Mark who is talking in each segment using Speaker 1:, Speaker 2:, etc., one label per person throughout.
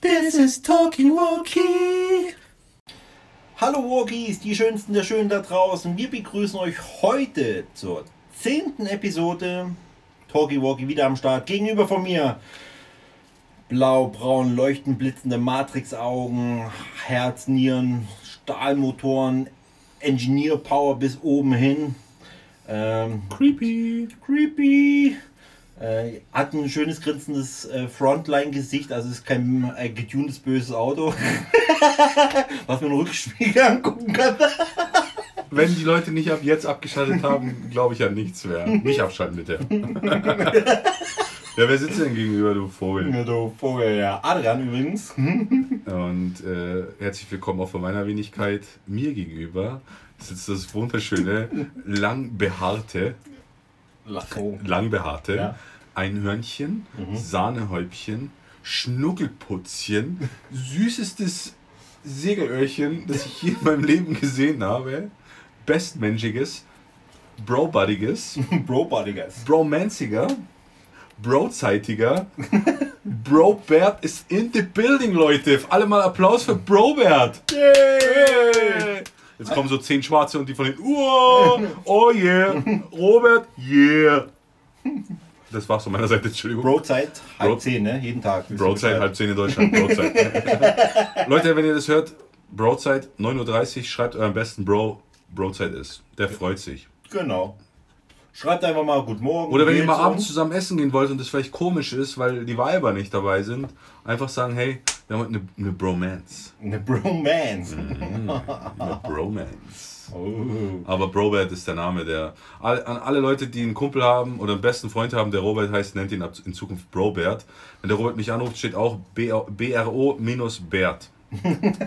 Speaker 1: This is Talkie Walkie. Hallo Walkies, die schönsten der Schönen da draußen. Wir begrüßen euch heute zur zehnten Episode. Talkie Walkie wieder am Start. Gegenüber von mir blau, braun, leuchtend blitzende Matrix-Augen, Herz, Nieren, Stahlmotoren, Engineer Power bis oben hin. Ähm,
Speaker 2: Creepy.
Speaker 1: creepy. Äh, hat ein schönes grinsendes äh, Frontline-Gesicht, also ist kein äh, getuntes böses Auto, was man im Rückspiegel angucken kann.
Speaker 2: Wenn die Leute nicht ab jetzt abgeschaltet haben, glaube ich an nichts mehr. Nicht abschalten bitte. ja, wer sitzt denn gegenüber, du Vogel?
Speaker 1: Ja, du Vogel, ja. Adrian übrigens.
Speaker 2: Und äh, herzlich willkommen auch von meiner Wenigkeit. Mir gegenüber sitzt das wunderschöne, lang behaarte,
Speaker 1: Lasso.
Speaker 2: lang behaarte
Speaker 1: Ja.
Speaker 2: Einhörnchen, Sahnehäubchen, Schnuckelputzchen, süßestes Segelöhrchen, das ich je in meinem Leben gesehen habe, bestmenschiges, brobuddiges,
Speaker 1: Bro-Bodyguys.
Speaker 2: bromanziger, brozeitiger, Brobert ist in the building, Leute. Alle mal Applaus für Brobert. Yay! Jetzt kommen so zehn Schwarze und die von hinten, oh, oh yeah, Robert, yeah. Das war's von meiner Seite, Entschuldigung.
Speaker 1: Broadzeit, halb
Speaker 2: Bro-
Speaker 1: zehn, ne? Jeden Tag.
Speaker 2: Broadside, halb zehn in Deutschland. Broadside. Leute, wenn ihr das hört, Broadside, 9.30 Uhr, schreibt euren besten Bro, Broadside ist. Der freut sich.
Speaker 1: Genau. Schreibt einfach mal Guten Morgen.
Speaker 2: Oder wenn ihr mal abends zusammen essen gehen wollt und das vielleicht komisch ist, weil die Weiber nicht dabei sind, einfach sagen, hey, wir haben heute eine, eine Bromance.
Speaker 1: Eine Bromance.
Speaker 2: Eine Bromance.
Speaker 1: Oh.
Speaker 2: Aber Brobert ist der Name, der all, an alle Leute, die einen Kumpel haben oder einen besten Freund haben, der Robert heißt, nennt ihn ab in Zukunft Brobert. Wenn der Robert mich anruft, steht auch BRO minus Bert.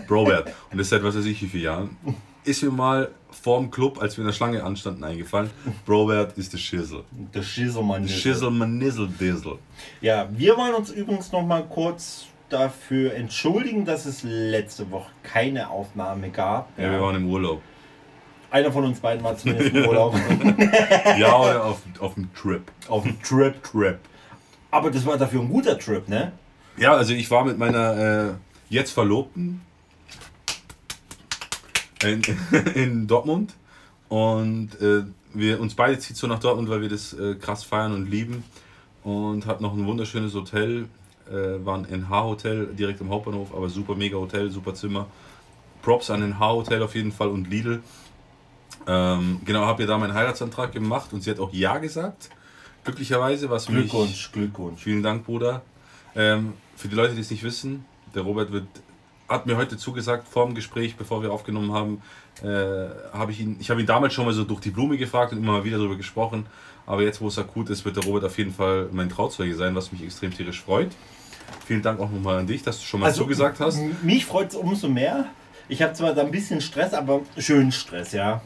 Speaker 2: Brobert. Und das seit was weiß ich wie vielen Jahren. Ist mir mal vorm Club, als wir in der Schlange anstanden, eingefallen. Brobert ist der Schissel.
Speaker 1: Der Schisselmann.
Speaker 2: Der Schissel, man Nizzle Dizzle.
Speaker 1: Ja, wir wollen uns übrigens noch mal kurz dafür entschuldigen, dass es letzte Woche keine Aufnahme gab.
Speaker 2: Ja, wir waren im Urlaub.
Speaker 1: Einer von uns beiden war zumindest im Urlaub.
Speaker 2: Ja, oder auf, auf dem Trip.
Speaker 1: auf dem Trip.
Speaker 2: Trip.
Speaker 1: Aber das war dafür ein guter Trip, ne?
Speaker 2: Ja, also ich war mit meiner äh, jetzt Verlobten in, in Dortmund und äh, wir uns beide zieht so nach Dortmund, weil wir das äh, krass feiern und lieben und hat noch ein wunderschönes Hotel, äh, war ein NH-Hotel direkt im Hauptbahnhof, aber super mega Hotel, super Zimmer. Props an NH-Hotel auf jeden Fall und Lidl. Ähm, genau, habe ihr da meinen Heiratsantrag gemacht und sie hat auch Ja gesagt. Glücklicherweise, was mich
Speaker 1: Glückwunsch, Glückwunsch.
Speaker 2: Vielen Dank, Bruder. Ähm, für die Leute, die es nicht wissen, der Robert wird, hat mir heute zugesagt, vor dem Gespräch, bevor wir aufgenommen haben, äh, habe ich ihn, ich habe ihn damals schon mal so durch die Blume gefragt und immer mal wieder darüber gesprochen. Aber jetzt, wo es akut ist, wird der Robert auf jeden Fall mein Trauzeuge sein, was mich extrem tierisch freut. Vielen Dank auch nochmal an dich, dass du schon mal zugesagt hast.
Speaker 1: Mich freut es umso mehr. Ich habe zwar da ein bisschen Stress, aber schönen Stress, ja.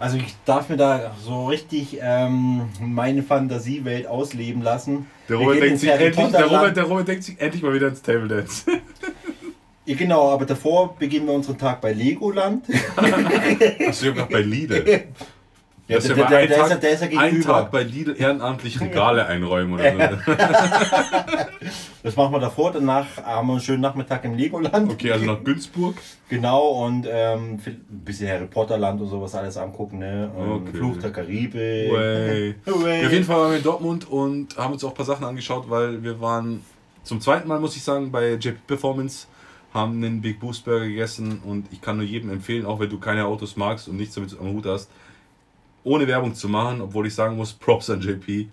Speaker 1: Also ich darf mir da so richtig ähm, meine Fantasiewelt ausleben lassen.
Speaker 2: Der Robert, denkt sich endlich, der, Robert, der Robert denkt sich endlich mal wieder ins Table Dance.
Speaker 1: Ja, genau, aber davor beginnen wir unseren Tag bei Legoland.
Speaker 2: Hast du ja gerade bei Lidl.
Speaker 1: Ja, der,
Speaker 2: ist ja
Speaker 1: der, der,
Speaker 2: ein
Speaker 1: ist
Speaker 2: Tag,
Speaker 1: der ist ja gegenüber.
Speaker 2: Tag bei Lidl ehrenamtlich Regale einräumen oder so.
Speaker 1: Das machen wir davor, danach haben wir einen schönen Nachmittag im Legoland.
Speaker 2: Okay, also nach Günzburg.
Speaker 1: Genau, und ähm, ein bisschen Harry Potter Land und sowas alles angucken, ne?
Speaker 2: Okay.
Speaker 1: Fluch der Karibik.
Speaker 2: Way.
Speaker 1: Way.
Speaker 2: Ja, auf jeden Fall waren wir in Dortmund und haben uns auch ein paar Sachen angeschaut, weil wir waren zum zweiten Mal, muss ich sagen, bei JP Performance, haben einen Big Boost Burger gegessen und ich kann nur jedem empfehlen, auch wenn du keine Autos magst und nichts damit am Hut hast, ohne Werbung zu machen, obwohl ich sagen muss, Props an JP,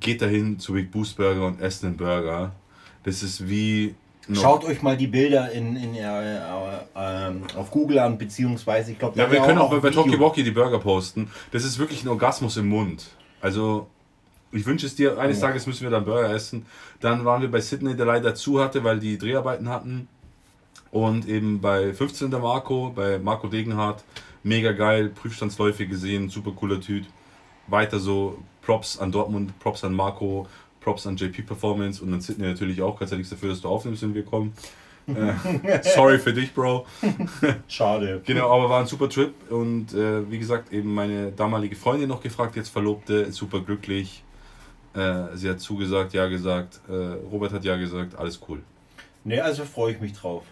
Speaker 2: geht dahin zu Big Boost Burger und esst einen Burger. Das ist wie... noch-
Speaker 1: Schaut euch mal die Bilder in, in, äh, äh, ähm, auf Google an, beziehungsweise ich glaube,
Speaker 2: Ja, wir können auch bei, bei Talkie. Walkie die Burger posten. Das ist wirklich ein Orgasmus im Mund. Also, ich wünsche es dir, eines Tages müssen wir dann Burger essen. Dann waren wir bei Sydney, der leider zu hatte, weil die Dreharbeiten hatten. Und eben bei 15. Marco, bei Marco Degenhardt. Mega geil, Prüfstandsläufe gesehen, super cooler Typ. Weiter so, Props an Dortmund, Props an Marco, Props an JP Performance und an Sydney natürlich auch. Kannst ja nichts dafür, dass du aufnimmst, wenn wir kommen. Äh, sorry für dich, Bro.
Speaker 1: Schade.
Speaker 2: Genau, aber war ein super Trip und äh, wie gesagt, eben meine damalige Freundin noch gefragt, jetzt Verlobte, super glücklich. Äh, sie hat zugesagt, ja gesagt, äh, Robert hat ja gesagt, alles cool.
Speaker 1: Ne, also freue ich mich drauf.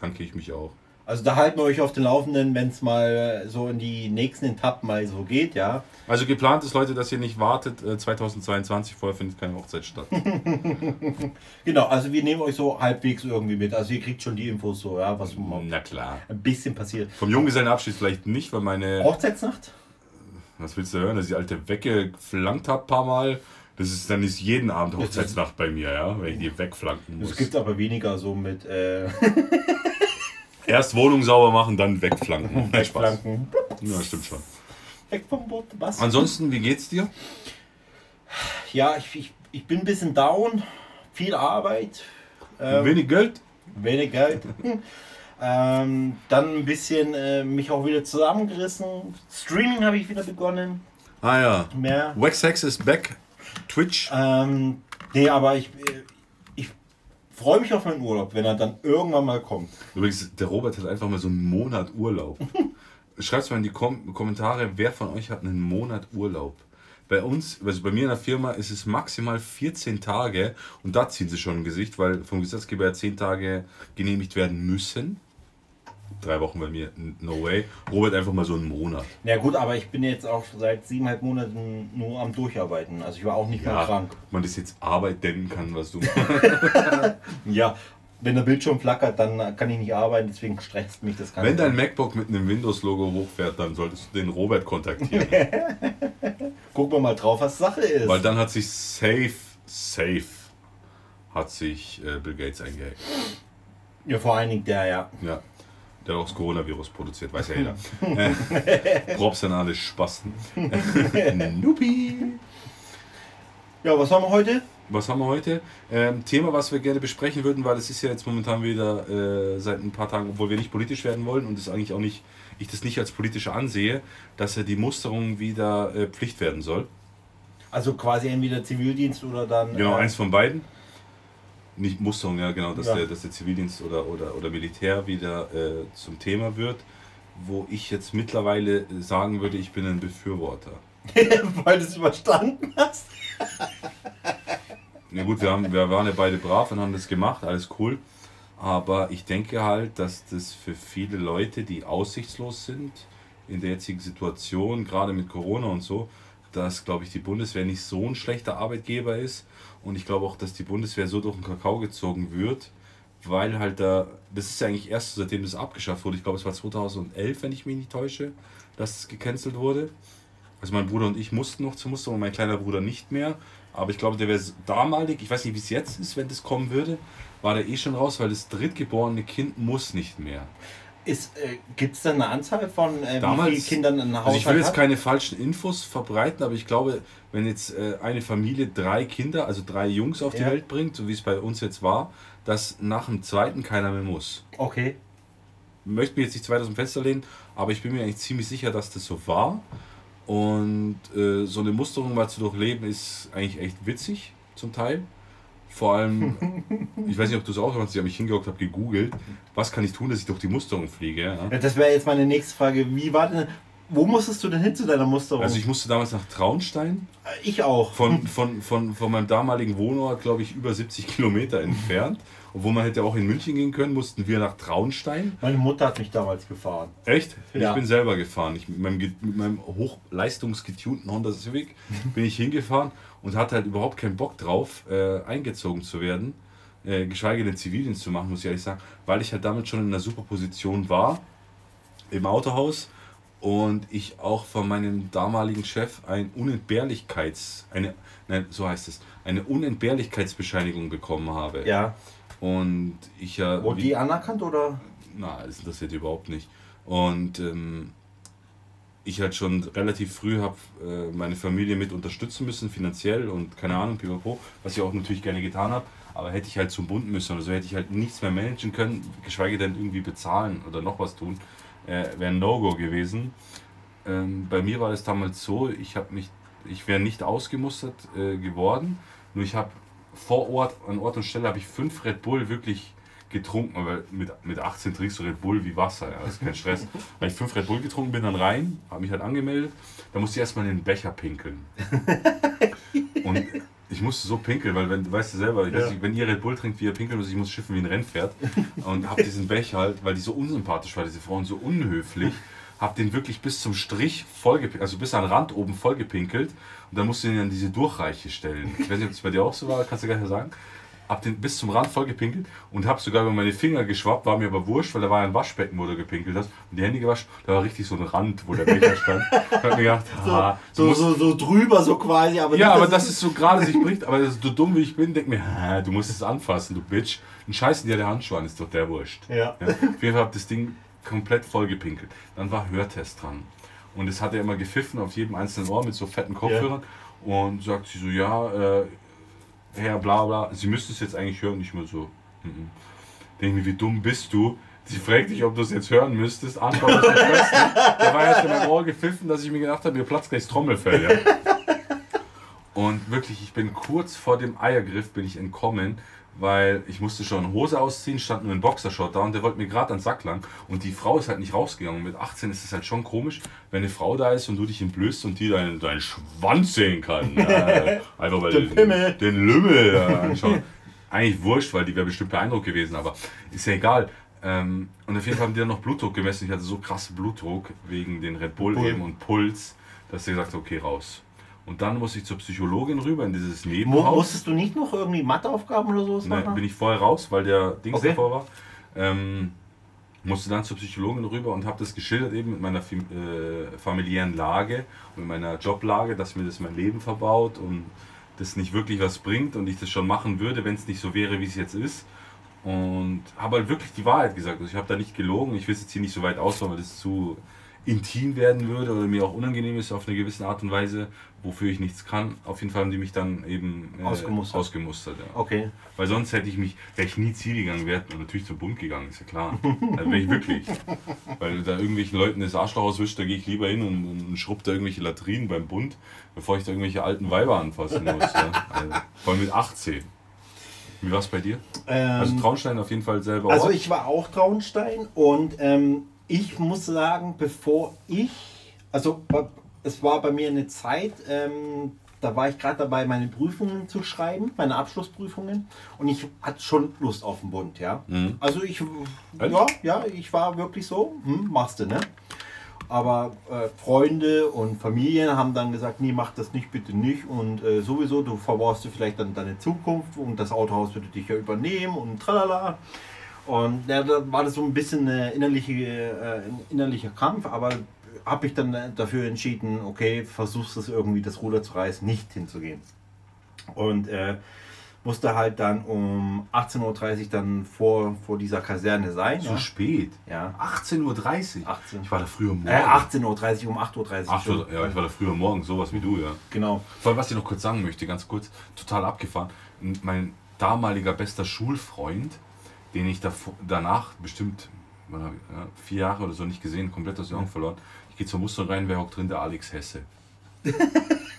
Speaker 2: Danke ich mich auch.
Speaker 1: Also da halten wir euch auf den Laufenden, wenn es mal so in die nächsten Etappen mal so geht, ja.
Speaker 2: Also geplant ist, Leute, dass ihr nicht wartet. Äh, 2022 vorher findet keine Hochzeit statt.
Speaker 1: Genau, also wir nehmen euch so halbwegs irgendwie mit. Also ihr kriegt schon die Infos so, ja, was
Speaker 2: Na klar.
Speaker 1: ein bisschen passiert.
Speaker 2: Vom Junggesellenabschied vielleicht nicht, weil meine.
Speaker 1: Hochzeitsnacht?
Speaker 2: Was willst du hören, dass ich die alte weggeflankt habe, paar Mal? Das ist dann ist jeden Abend Hochzeitsnacht bei mir, ja, wenn ich die wegflanken
Speaker 1: Es
Speaker 2: muss.
Speaker 1: gibt aber weniger so mit äh,
Speaker 2: Erst Wohnung sauber machen, dann wegflanken.
Speaker 1: Wegflanken.
Speaker 2: Ja, stimmt schon.
Speaker 1: Weg vom Boot. Was?
Speaker 2: Ansonsten, wie geht's dir?
Speaker 1: Ja, ich, ich, ich bin ein bisschen down. Viel Arbeit. Ähm,
Speaker 2: Wenig Geld?
Speaker 1: wenig Geld. ähm, dann ein bisschen äh, mich auch wieder zusammengerissen. Streaming habe ich wieder begonnen.
Speaker 2: Ah ja.
Speaker 1: Mehr.
Speaker 2: Wax Hex ist back. Twitch.
Speaker 1: Ähm, nee, aber ich, äh, ich freue mich auf meinen Urlaub, wenn er dann irgendwann mal kommt.
Speaker 2: Übrigens, der Robert hat einfach mal so einen Monat Urlaub. Schreibt mal in die Kom Kommentare, wer von euch hat einen Monat Urlaub. Bei uns, also bei mir in der Firma, ist es maximal 14 Tage und da ziehen sie schon ein Gesicht, weil vom Gesetzgeber ja 10 Tage genehmigt werden müssen. Drei Wochen bei mir, no way. Robert einfach mal so einen Monat.
Speaker 1: Na gut, aber ich bin jetzt auch seit siebeneinhalb Monaten nur am Durcharbeiten. Also ich war auch nicht mehr krank.
Speaker 2: man das jetzt Arbeit nennen kann, was du
Speaker 1: Ja, wenn der Bildschirm flackert, dann kann ich nicht arbeiten, deswegen stresst mich das Ganze.
Speaker 2: Wenn dein MacBook mit einem Windows-Logo hochfährt, dann solltest du den Robert kontaktieren.
Speaker 1: Gucken wir mal drauf, was Sache ist.
Speaker 2: Weil dann hat sich safe, safe, hat sich äh, Bill Gates eingehackt.
Speaker 1: ja, vor allen Dingen der, ja.
Speaker 2: Ja. Der hat auch das Coronavirus produziert, weiß ja jeder. Äh, Props an alle Spasten. Nupi.
Speaker 1: Ja, was haben wir heute?
Speaker 2: Was haben wir heute? Ähm, Thema, was wir gerne besprechen würden, weil es ist ja jetzt momentan wieder äh, seit ein paar Tagen, obwohl wir nicht politisch werden wollen und es eigentlich auch nicht, ich das nicht als politisch ansehe, dass ja die Musterung wieder äh, Pflicht werden soll.
Speaker 1: Also quasi entweder Zivildienst oder dann.
Speaker 2: Genau,
Speaker 1: äh,
Speaker 2: eins von beiden. Nicht Musterung, ja genau, dass,
Speaker 1: Ja.
Speaker 2: Der, dass der Zivildienst oder, oder, oder Militär wieder äh, zum Thema wird, wo ich jetzt mittlerweile sagen würde, ich bin ein Befürworter.
Speaker 1: weil du es überstanden hast.
Speaker 2: Na gut, wir, haben, wir waren ja beide brav und haben das gemacht, alles cool. Aber ich denke halt, dass das für viele Leute, die aussichtslos sind in der jetzigen Situation, gerade mit Corona und so, dass, glaube ich, die Bundeswehr nicht so ein schlechter Arbeitgeber ist. Und ich glaube auch, dass die Bundeswehr so durch den Kakao gezogen wird, weil halt da, das ist ja eigentlich erst seitdem das abgeschafft wurde. Ich glaube, es war 2011, wenn ich mich nicht täusche, dass es gecancelt wurde. Also mein Bruder und ich mussten noch zur Musterung, mein kleiner Bruder nicht mehr. Aber ich glaube, der wäre damalig, ich weiß nicht, wie es jetzt ist, wenn das kommen würde, war der eh schon raus, weil das drittgeborene Kind muss nicht mehr.
Speaker 1: Ist, äh, Gibt es da eine Anzahl von äh,
Speaker 2: Damals-
Speaker 1: Kindern ein Haushalt
Speaker 2: Also ich will jetzt
Speaker 1: hat?
Speaker 2: keine falschen Infos verbreiten, aber ich glaube, wenn jetzt äh, eine Familie drei Kinder, also drei Jungs auf die
Speaker 1: Ja.
Speaker 2: Welt bringt, so wie es bei uns jetzt war, dass nach dem zweiten keiner mehr muss.
Speaker 1: Okay.
Speaker 2: möchte mich jetzt nicht zu weit aus dem Fenster lehnen, aber ich bin mir eigentlich ziemlich sicher, dass das so war. Und äh, so eine Musterung mal zu durchleben ist eigentlich echt witzig, zum Teil. Vor allem, ich weiß nicht, ob du es auch hast, ich habe mich hingehockt, habe gegoogelt, was kann ich tun, dass ich durch die Musterung fliege. Ja?
Speaker 1: Ja, das wäre jetzt meine nächste Frage. Wie war denn. Wo musstest du denn hin zu deiner Musterung?
Speaker 2: Also ich musste damals nach Traunstein,
Speaker 1: Äh, ich auch.
Speaker 2: von, von, von, von meinem damaligen Wohnort, glaube ich, über 70 Kilometer entfernt. Obwohl man hätte auch in München gehen können, mussten wir nach Traunstein.
Speaker 1: Meine Mutter hat mich damals gefahren.
Speaker 2: Echt?
Speaker 1: Ja.
Speaker 2: Ich bin selber gefahren. Ich, mit, meinem, mit meinem hochleistungsgetunten Honda Civic bin ich hingefahren und hatte halt überhaupt keinen Bock drauf, äh, eingezogen zu werden. Äh, geschweige denn Zivildienst zu machen, muss ich ehrlich sagen, weil ich halt damit schon in einer super Position war im Autohaus und ich auch von meinem damaligen Chef ein Unentbehrlichkeits, eine, nein, so heißt es, eine Unentbehrlichkeitsbescheinigung bekommen habe.
Speaker 1: Ja.
Speaker 2: Und ich ja.
Speaker 1: Wurde die anerkannt oder?
Speaker 2: na, das interessiert überhaupt nicht. Und ähm, ich halt schon relativ früh habe äh, meine Familie mit unterstützen müssen, finanziell und keine Ahnung, pipapo, was ich auch natürlich gerne getan habe. Aber hätte ich halt zum Bund müssen oder so, hätte ich halt nichts mehr managen können, geschweige denn irgendwie bezahlen oder noch was tun, äh, wäre ein No-Go gewesen. Ähm, bei mir war es damals so, ich mich, ich wäre nicht ausgemustert äh, geworden, nur ich habe vor Ort, an Ort und Stelle habe ich fünf Red Bull wirklich getrunken, weil mit, mit 18 trinkst du Red Bull wie Wasser, ja, das ist kein Stress. Weil ich fünf Red Bull getrunken bin, dann rein, habe mich halt angemeldet, da musste ich erstmal in den Becher pinkeln. Und ich musste so pinkeln, weil wenn, du weißt du selber,
Speaker 1: Ja.
Speaker 2: ich, wenn ihr Red Bull trinkt, wie ihr pinkeln müsst, ich muss schiffen wie ein Rennpferd und hab diesen Becher halt, weil die so unsympathisch war, diese Frauen so unhöflich, hab den wirklich bis zum Strich vollgepinkelt, also bis an den Rand oben vollgepinkelt und dann musst du den an diese Durchreiche stellen. Ich weiß nicht, ob das bei dir auch so war, kannst du gar nicht sagen. Hab den bis zum Rand vollgepinkelt und hab sogar über meine Finger geschwappt, war mir aber wurscht, weil da war ein Waschbecken, wo du gepinkelt hast und die Hände gewaschen, da war richtig so ein Rand, wo der Becher stand. Ich hab mir gedacht, ah, du
Speaker 1: So,
Speaker 2: musst-
Speaker 1: so, so drüber, so quasi. Aber
Speaker 2: ja,
Speaker 1: nicht,
Speaker 2: aber das ist so gerade sich bricht, aber so dumm wie ich bin, denk mir, du musst es anfassen, du Bitch. Ein Scheiß in dir der Handschuh an ist doch der Wurscht.
Speaker 1: Ja.
Speaker 2: Auf jeden Fall hab das Ding komplett voll gepinkelt. Dann war Hörtest dran. Und es hat er immer gepfiffen auf jedem einzelnen Ohr mit so fetten Kopfhörern. Und sagt sie so, ja, äh, Herr bla bla, Sie müssten es jetzt eigentlich hören. Nicht mehr so. Mhm. Denke mir, wie dumm bist du? Sie fragt dich, ob du es jetzt hören müsstest. Antwort ist nicht. Da war erst in meinem Ohr gepfiffen, dass ich mir gedacht habe, mir platzt gleich das Trommelfell. Ja. Und wirklich, ich bin kurz vor dem Eiergriff bin ich entkommen, weil ich musste schon Hose ausziehen, stand nur ein Boxershort da und der wollte mir gerade an den Sack lang. Und die Frau ist halt nicht rausgegangen. Mit 18 ist es halt schon komisch, wenn eine Frau da ist und du dich entblößt und die deinen, deinen Schwanz sehen kann. Äh, einfach weil
Speaker 1: Den Pimmel.
Speaker 2: den Lümmel äh, anschauen. Eigentlich wurscht, weil die wäre bestimmt beeindruckt gewesen, aber ist ja egal. Ähm, und auf jeden Fall haben die dann noch Blutdruck gemessen. Ich hatte so krassen Blutdruck wegen den Red Bull,
Speaker 1: Bull.
Speaker 2: eben und Puls, dass sie gesagt hat, okay, raus. Und dann muss ich zur Psychologin rüber in dieses Nebenhaus.
Speaker 1: musstest du nicht noch irgendwie Matheaufgaben oder sowas machen?
Speaker 2: bin ich vorher raus, weil der Dings
Speaker 1: Okay.
Speaker 2: davor war. Ähm, musste dann zur Psychologin rüber und habe das geschildert eben mit meiner äh, familiären Lage und mit meiner Joblage, dass mir das mein Leben verbaut und das nicht wirklich was bringt und ich das schon machen würde, wenn es nicht so wäre, wie es jetzt ist. Und habe halt wirklich die Wahrheit gesagt. Also ich habe da nicht gelogen. Ich will es jetzt hier nicht so weit ausbauen, weil das zu intim werden würde oder mir auch unangenehm ist auf eine gewisse Art und Weise, wofür ich nichts kann. Auf jeden Fall haben die mich dann eben äh,
Speaker 1: Ausgemustert.
Speaker 2: ausgemustert ja.
Speaker 1: Okay.
Speaker 2: Weil sonst hätte ich mich, wäre ich nie Ziel gegangen, wäre und natürlich zum Bund gegangen, ist ja klar. Also wäre ich wirklich. Weil da irgendwelchen Leuten das Arschloch auswischt, da gehe ich lieber hin und, und schrubb da irgendwelche Latrinen beim Bund, bevor ich da irgendwelche alten Weiber anfassen muss. Ja. Also, vor allem mit 18. Wie war es bei dir? Also
Speaker 1: Ähm,
Speaker 2: Traunstein auf jeden Fall selber
Speaker 1: Also
Speaker 2: Ort.
Speaker 1: ich war auch Traunstein und ähm, ich muss sagen, bevor ich, also ba- es war bei mir eine Zeit, ähm, da war ich gerade dabei, meine Prüfungen zu schreiben, meine Abschlussprüfungen und ich hatte schon Lust auf den Bund, ja.
Speaker 2: Mhm.
Speaker 1: Also ich, ja, ja, ich war wirklich so, hm, machst du, ne? Aber äh, Freunde und Familien haben dann gesagt, nee, mach das nicht, bitte nicht. Und äh, sowieso, du verbaust du vielleicht dann deine Zukunft und das Autohaus würde dich ja übernehmen und tralala. Und ja, da war das so ein bisschen äh, ein innerlicher Kampf, aber habe ich dann äh, dafür entschieden, okay, versuchst es irgendwie das Ruder zu reißen, nicht hinzugehen. Und äh, musste halt dann um 18.30 Uhr dann vor, vor dieser Kaserne sein.
Speaker 2: Zu
Speaker 1: Ja.
Speaker 2: spät.
Speaker 1: ja.
Speaker 2: 18.30 Uhr.
Speaker 1: 18.
Speaker 2: Ich war da früher morgen.
Speaker 1: Äh, 18.30 Uhr, um 8.30 Uhr.
Speaker 2: Ach, so, ja, ich war da früher morgen, sowas wie du, ja.
Speaker 1: Genau.
Speaker 2: Vor allem, was ich noch kurz sagen möchte, ganz kurz, total abgefahren. Mein damaliger bester Schulfreund, den ich davor, danach bestimmt vier Jahre oder so nicht gesehen, komplett aus den Augen verloren. Ich gehe zur Muster rein, wer hockt drin? Der Alex Hesse.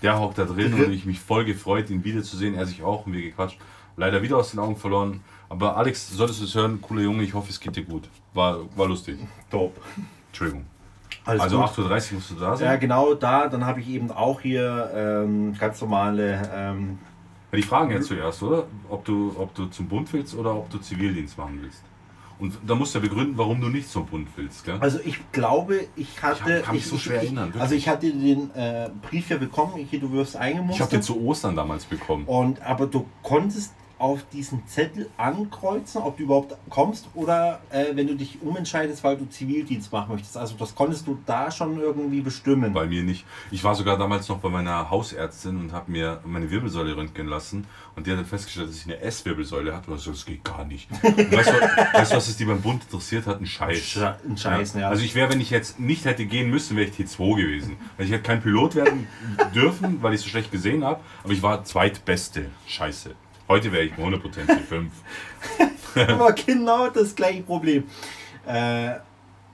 Speaker 2: Der hockt da drin und ich mich voll gefreut, ihn wiederzusehen. Er sich auch und wir gequatscht. Leider wieder aus den Augen verloren. Aber Alex, solltest du es hören, cooler Junge, ich hoffe, es geht dir gut. War, war lustig.
Speaker 1: Top.
Speaker 2: Entschuldigung.
Speaker 1: Alles
Speaker 2: also
Speaker 1: gut.
Speaker 2: 8.30 Uhr musst du da sein.
Speaker 1: Ja, genau da. Dann habe ich eben auch hier ähm, ganz normale. Ähm,
Speaker 2: die fragen ja zuerst, oder? Ob du, ob du zum Bund willst oder ob du Zivildienst machen willst. Und da musst du ja begründen, warum du nicht zum Bund willst, gell?
Speaker 1: also ich glaube, ich hatte.
Speaker 2: kann mich so schwer erinnern, wirklich.
Speaker 1: Also ich hatte den äh, Brief ja bekommen. Hier, du wirst
Speaker 2: Ich habe
Speaker 1: eingemustert.
Speaker 2: den zu Ostern damals bekommen.
Speaker 1: Und aber du konntest auf diesen Zettel ankreuzen, ob du überhaupt kommst oder äh, wenn du dich umentscheidest, weil du Zivildienst machen möchtest. Also das konntest du da schon irgendwie bestimmen.
Speaker 2: Bei mir nicht. Ich war sogar damals noch bei meiner Hausärztin und habe mir meine Wirbelsäule röntgen lassen. Und die hat dann festgestellt, dass ich eine S-Wirbelsäule hatte. Und ich so, das geht gar nicht. Und weißt, du, weißt du, was es die beim Bund interessiert hat? Ein Scheiß.
Speaker 1: Sche- ein Scheiß, ja.
Speaker 2: Also ich wäre, wenn ich jetzt nicht hätte gehen müssen, wäre ich T2 gewesen. Weil ich hätte kein Pilot werden dürfen, weil ich so schlecht gesehen habe. Aber ich war zweitbeste. Scheiße. Heute wäre ich 100% T5.
Speaker 1: Aber genau das gleiche Problem. Äh,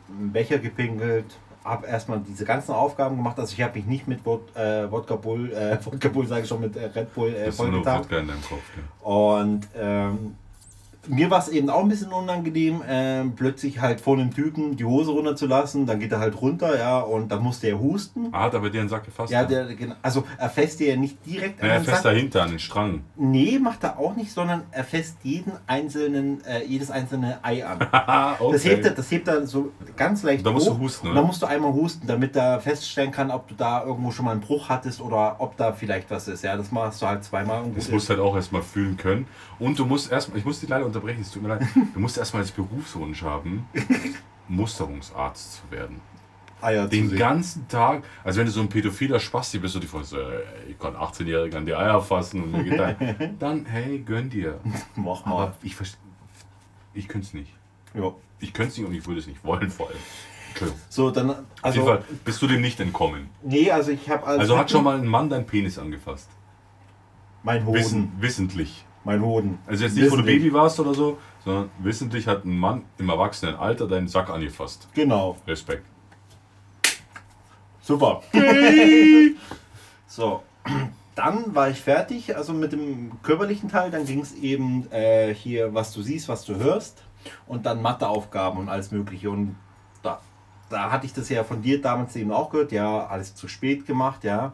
Speaker 1: Becher gepinkelt, habe erstmal diese ganzen Aufgaben gemacht. Also ich habe mich nicht mit Wod äh, Wodka Bull, äh, Wodka Bull sage ich schon, mit äh, Red Bull äh, vollgetankt.
Speaker 2: Wodka in deinem Kopf. Gell?
Speaker 1: Und ähm, mir war es eben auch ein bisschen unangenehm, ähm, plötzlich halt vor einem Typen die Hose runterzulassen, dann geht er halt runter, ja, und dann musste er husten.
Speaker 2: Ah, hat er bei dir einen Sack gefasst?
Speaker 1: Ja, der, genau, also er fässt dir ja nicht direkt
Speaker 2: Ja, er
Speaker 1: den
Speaker 2: fest
Speaker 1: Sack.
Speaker 2: dahinter an den Strang.
Speaker 1: Nee, macht er auch nicht, sondern er fässt jeden einzelnen, äh, jedes einzelne Ei an.
Speaker 2: Haha, okay.
Speaker 1: Das hebt, er, das hebt er so ganz leicht
Speaker 2: Da musst du husten, oder?
Speaker 1: dann musst du einmal husten, damit er feststellen kann, ob du da irgendwo schon mal einen Bruch hattest oder ob da vielleicht was ist. Ja, das machst du halt zweimal und
Speaker 2: Das musst du halt auch erstmal fühlen können. Und du musst erstmal, ich muss dich leider unterbrechen, es tut mir leid, du musst erstmal als Berufswunsch haben, Musterungsarzt zu werden.
Speaker 1: Eier zu
Speaker 2: Den ganzen Tag, also wenn du so ein pädophiler Spasti bist und die fragst, äh, ich kann 18-Jährigen an die Eier fassen und mir geht dann hey, gönn dir.
Speaker 1: Mach mal.
Speaker 2: Aber ich verstehe, ich könnte es nicht.
Speaker 1: Ja.
Speaker 2: Ich könnte es nicht und ich würde es nicht wollen vor allem.
Speaker 1: So, dann.
Speaker 2: Auf jeden
Speaker 1: Also,
Speaker 2: Fall bist du dem nicht entkommen.
Speaker 1: nee, also ich habe
Speaker 2: Also hat schon mal ein Mann deinen Penis angefasst.
Speaker 1: Mein Hoden.
Speaker 2: Wissen, wissentlich.
Speaker 1: Mein Hoden.
Speaker 2: Also jetzt nicht, wo du. Baby warst oder so, sondern wissentlich hat ein Mann im Erwachsenenalter deinen Sack angefasst.
Speaker 1: Genau.
Speaker 2: Respekt.
Speaker 1: Super. so. Dann war ich fertig, also mit dem körperlichen Teil. Dann ging es eben äh, hier, was du siehst, was du hörst. Und dann Matheaufgaben und alles Mögliche. Und da, da hatte ich das ja von dir damals eben auch gehört. Ja, alles zu spät gemacht, ja.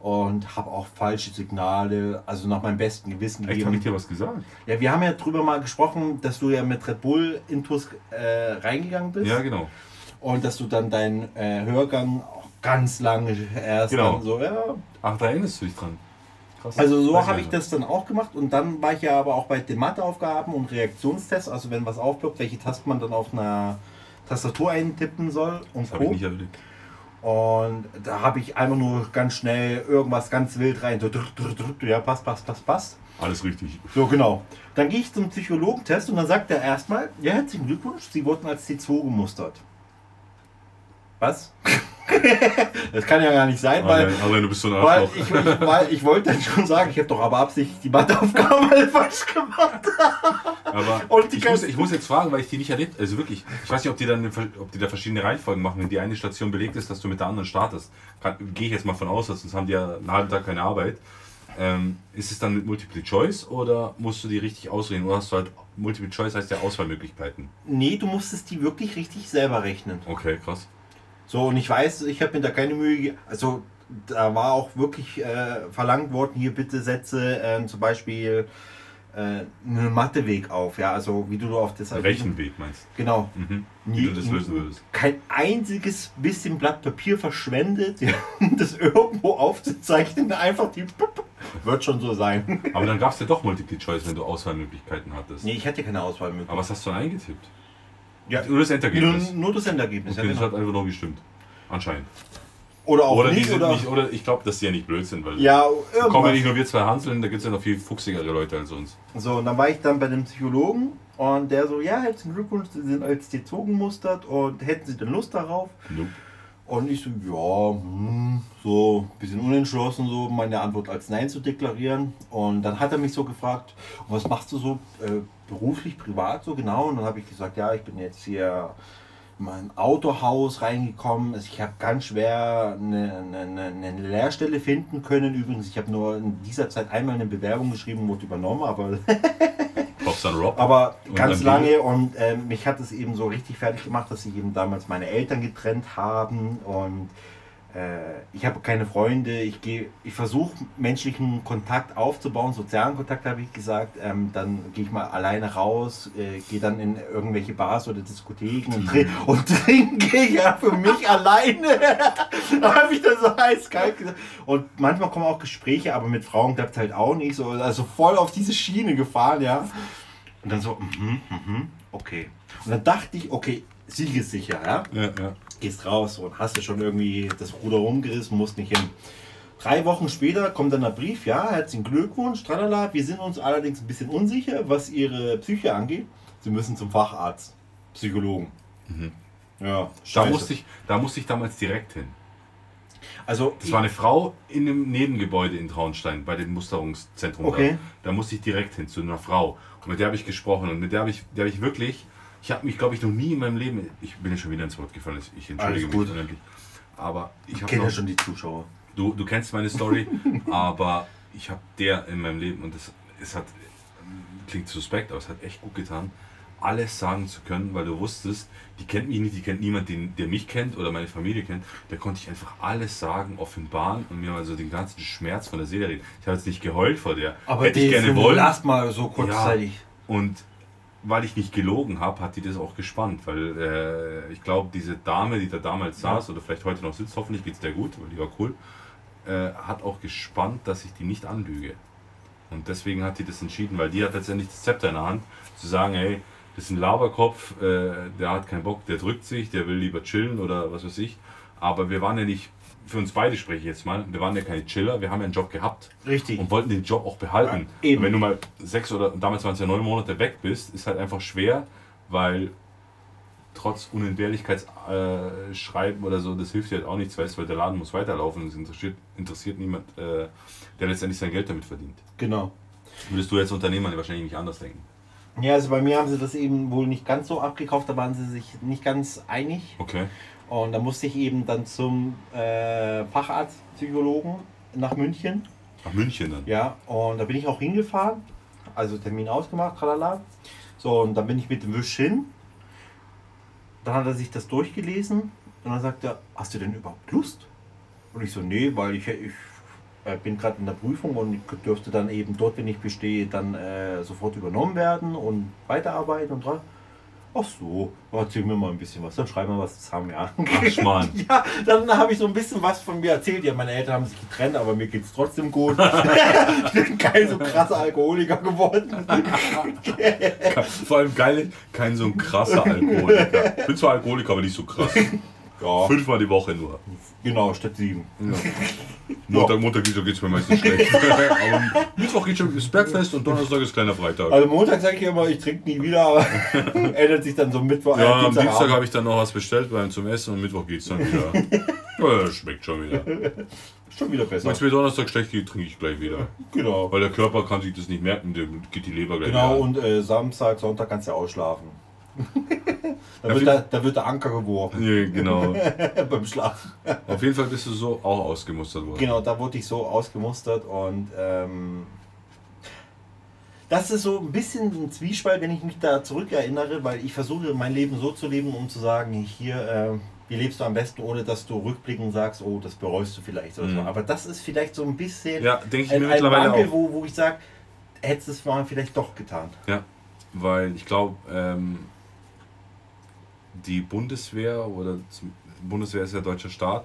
Speaker 1: Und habe auch falsche Signale, also nach meinem besten Gewissen
Speaker 2: Echt, habe ich dir was gesagt?
Speaker 1: Ja, wir haben ja drüber mal gesprochen, dass du ja mit Red Bull Intus äh, reingegangen bist.
Speaker 2: Ja, genau.
Speaker 1: Und dass du dann deinen äh, Hörgang auch ganz lange erst
Speaker 2: Genau.
Speaker 1: so, ja.
Speaker 2: Ach, da erinnerst du dich dran. Krass.
Speaker 1: Also so habe ich das dann auch gemacht und dann war ich ja aber auch bei den Matheaufgaben und Reaktionstests, also wenn was aufploppt, welche Tasten man dann auf einer Tastatur eintippen soll und
Speaker 2: Das habe ich
Speaker 1: Co.
Speaker 2: nicht erlebt.
Speaker 1: Und da habe ich einfach nur ganz schnell irgendwas ganz wild rein, so ja, passt, passt, passt, passt.
Speaker 2: Alles richtig.
Speaker 1: So, genau. Dann gehe ich zum Psychologentest und dann sagt er erstmal, ja, herzlichen Glückwunsch, Sie wurden als T2 gemustert. Was? das kann ja gar nicht sein, weil,
Speaker 2: Aber, aber du bist so ein
Speaker 1: weil, ich, ich, weil ich wollte dann schon sagen, ich habe doch aber absichtlich die Matheaufgaben alle falsch gemacht.
Speaker 2: Aber
Speaker 1: Und die
Speaker 2: ich, muss, ich muss jetzt fragen, weil ich die nicht erlebt Also wirklich, ich weiß nicht, ob die dann ob die da verschiedene Reihenfolgen machen. Wenn die eine Station belegt ist, dass du mit der anderen startest. Gehe ich jetzt mal von aus, sonst haben die ja einen halben Tag keine Arbeit. Ähm, ist es dann mit Multiple Choice oder musst du die richtig ausrechnen? Oder hast du halt Multiple Choice heißt ja Auswahlmöglichkeiten?
Speaker 1: Nee, du musstest die wirklich richtig selber rechnen.
Speaker 2: Okay, krass.
Speaker 1: So, und ich weiß, ich habe mir da keine Mühe, also da war auch wirklich äh, verlangt worden, hier bitte setze äh, zum Beispiel äh, einen Matheweg auf, ja, also wie du auf das
Speaker 2: Rechenweg meinst
Speaker 1: Genau.
Speaker 2: Mhm. Wie du das lösen würdest.
Speaker 1: Kein einziges bisschen Blatt Papier verschwendet, ja, um das irgendwo aufzuzeichnen, einfach die wird schon so sein.
Speaker 2: Aber dann gab es ja doch Multiple Choice, wenn du Auswahlmöglichkeiten hattest.
Speaker 1: Nee, ich hatte keine Auswahlmöglichkeit.
Speaker 2: Aber was hast du dann eingetippt?
Speaker 1: Ja,
Speaker 2: Nur das
Speaker 1: nur,
Speaker 2: Endergebnis.
Speaker 1: nur das Endergebnis.
Speaker 2: Okay,
Speaker 1: ja,
Speaker 2: das
Speaker 1: genau.
Speaker 2: hat einfach nur gestimmt. Anscheinend.
Speaker 1: Oder auch
Speaker 2: Oder,
Speaker 1: nicht, oder,
Speaker 2: nicht, oder ich glaube, dass die ja nicht blöd sind, weil
Speaker 1: ja,
Speaker 2: kommen ja
Speaker 1: irgendwas.
Speaker 2: nicht nur wir zwei Hanseln, da gibt es ja noch viel fuchsigere Leute als uns.
Speaker 1: So, und dann war ich dann bei dem Psychologen und der so, ja, herzlichen Glückwunsch, Sie sind als T2 gemustert und hätten Sie denn Lust darauf?
Speaker 2: Nope.
Speaker 1: Und ich so, ja, hm, so ein bisschen unentschlossen, so meine Antwort als Nein zu deklarieren. Und dann hat er mich so gefragt, was machst du so äh, beruflich, privat so genau? Und dann habe ich gesagt, ja, ich bin jetzt hier in mein Autohaus reingekommen. Also ich habe ganz schwer eine, eine, eine Lehrstelle finden können. Übrigens, ich habe nur in dieser Zeit einmal eine Bewerbung geschrieben, wurde übernommen, aber aber
Speaker 2: Und
Speaker 1: ganz lange und ähm, mich hat es eben so richtig fertig gemacht, dass sich eben damals meine Eltern getrennt haben und äh, ich habe keine Freunde. Ich gehe, ich versuche menschlichen Kontakt aufzubauen, sozialen Kontakt habe ich gesagt. Ähm, dann gehe ich mal alleine raus, äh, gehe dann in irgendwelche Bars oder Diskotheken und, trin und trinke ja für mich alleine. da habe ich dann so eiskalt gesagt. Und manchmal kommen auch Gespräche, aber mit Frauen klappt es halt auch nicht so. Also voll auf diese Schiene gefahren, ja. Und dann so, mhm, mhm, okay. Und dann dachte ich, okay, siegessicher, ja.
Speaker 2: Ja, ja.
Speaker 1: Gehst raus und hast du schon irgendwie das Ruder rumgerissen, musst nicht hin. Drei Wochen später kommt dann der Brief, ja, herzlichen Glückwunsch, tralala. Wir sind uns allerdings ein bisschen unsicher, was Ihre Psyche angeht. Sie müssen zum Facharzt, Psychologen. Ja,
Speaker 2: Da musste, ich, da musste ich damals direkt hin.
Speaker 1: also,
Speaker 2: Das war eine Frau in einem Nebengebäude in Traunstein bei dem Musterungszentrum.
Speaker 1: Okay.
Speaker 2: Da. da musste ich direkt hin zu einer Frau. Und mit der habe ich gesprochen und mit der habe ich, der habe ich wirklich, ich habe mich, glaube ich, noch nie in meinem Leben, ich bin ja schon wieder ins Wort gefallen, ich entschuldige
Speaker 1: Alles
Speaker 2: mich
Speaker 1: gut.
Speaker 2: unendlich. Aber ich
Speaker 1: kenne ja schon die Zuschauer.
Speaker 2: du, du kennst meine Story, aber ich habe der in meinem Leben und es, es hat, klingt suspekt, aber es hat echt gut getan, alles sagen zu können, weil du wusstest, die kennt mich nicht, die kennt niemand, den, der mich kennt oder meine Familie kennt. Da konnte ich einfach alles sagen, offenbaren und mir mal so den ganzen Schmerz von der Seele reden. Ich habe jetzt nicht geheult vor der.
Speaker 1: Aber
Speaker 2: Hätte ich gerne wollen.
Speaker 1: Mal so kurzzeitig.
Speaker 2: Ja, und weil ich nicht gelogen habe, hat die das auch gespannt, weil äh, ich glaube, diese Dame, die da damals ja. saß oder vielleicht heute noch sitzt, hoffentlich geht es der gut, weil die war cool, äh, hat auch gespannt, dass ich die nicht anlüge. Und deswegen hat die das entschieden, weil die hat letztendlich das Zepter in der Hand, zu sagen, hey, das ist ein Laberkopf, äh, der hat keinen Bock, der drückt sich, der will lieber chillen oder was weiß ich. Aber wir waren ja nicht, für uns beide spreche ich jetzt mal, wir waren ja keine Chiller, wir haben ja einen Job gehabt.
Speaker 1: Richtig.
Speaker 2: Und wollten den Job auch behalten. Ja, eben. wenn du mal sechs oder damals waren es ja neun Monate weg bist, ist halt einfach schwer, weil trotz Unentbehrlichkeitsschreiben äh, oder so, das hilft dir halt auch nichts, weißt weil der Laden muss weiterlaufen und es interessiert, interessiert niemand, äh, der letztendlich sein Geld damit verdient.
Speaker 1: Genau.
Speaker 2: Würdest du als Unternehmer wahrscheinlich nicht anders denken?
Speaker 1: Ja, also bei mir haben sie das eben wohl nicht ganz so abgekauft, da waren sie sich nicht ganz einig.
Speaker 2: Okay.
Speaker 1: Und da musste ich eben dann zum äh, Facharztpsychologen nach München.
Speaker 2: Nach München dann?
Speaker 1: Ja, und da bin ich auch hingefahren, also Termin ausgemacht, tralala. So, und dann bin ich mit dem Wisch hin. Dann hat er sich das durchgelesen und dann sagt er, hast du denn überhaupt Lust? Und ich so, nee, weil ich, ich äh, bin gerade in der Prüfung und dürfte dann eben dort, wenn ich bestehe, dann äh, sofort übernommen werden und weiterarbeiten und dran. Ach so, erzähl mir mal ein bisschen was, dann schreiben wir was zusammen, ja.
Speaker 2: Ach, Mann.
Speaker 1: ja, dann habe ich so ein bisschen was von mir erzählt. Ja, meine Eltern haben sich getrennt, aber mir geht es trotzdem gut. ich bin kein so krasser Alkoholiker geworden.
Speaker 2: Vor allem geil, kein so ein krasser Alkoholiker. Ich bin zwar Alkoholiker, aber nicht so krass. Ja. Fünfmal die Woche nur.
Speaker 1: Genau, statt sieben. Ja.
Speaker 2: Montag, Montag, Dienstag geht es mir meistens schlecht. aber Mittwoch geht schon das Bergfest und Donnerstag ist kleiner Freitag.
Speaker 1: Also Montag sage ich immer, ich trinke nie wieder, aber ändert sich dann so Mittwoch.
Speaker 2: Ja, äh, am Dienstag habe ich dann noch was bestellt beim zum Essen und Mittwoch geht es dann wieder. ja, schmeckt schon wieder.
Speaker 1: Schon wieder besser.
Speaker 2: Wenn es mir Donnerstag schlecht geht, trinke ich gleich wieder.
Speaker 1: Genau.
Speaker 2: Weil der Körper kann sich das nicht merken, der geht die Leber gleich
Speaker 1: Genau, wieder. und äh, Samstag, Sonntag kannst du ja ausschlafen. Da, wird der, da wird der Anker geworfen.
Speaker 2: Ja, genau.
Speaker 1: Beim Schlafen.
Speaker 2: Auf jeden Fall bist du so auch ausgemustert worden.
Speaker 1: Genau, da wurde ich so ausgemustert und ähm, das ist so ein bisschen ein Zwiespalt, wenn ich mich da zurückerinnere, weil ich versuche mein Leben so zu leben, um zu sagen, hier, äh, wie lebst du am besten, ohne dass du rückblickend sagst, oh, das bereust du vielleicht oder mhm. so. Aber das ist vielleicht so ein bisschen
Speaker 2: ja, denke ich ein, mir mittlerweile Mangel,
Speaker 1: auch. Wo, wo ich sage, hättest du es mal vielleicht doch getan.
Speaker 2: Ja, weil ich glaube, ähm, die Bundeswehr oder Bundeswehr ist ja deutscher Staat,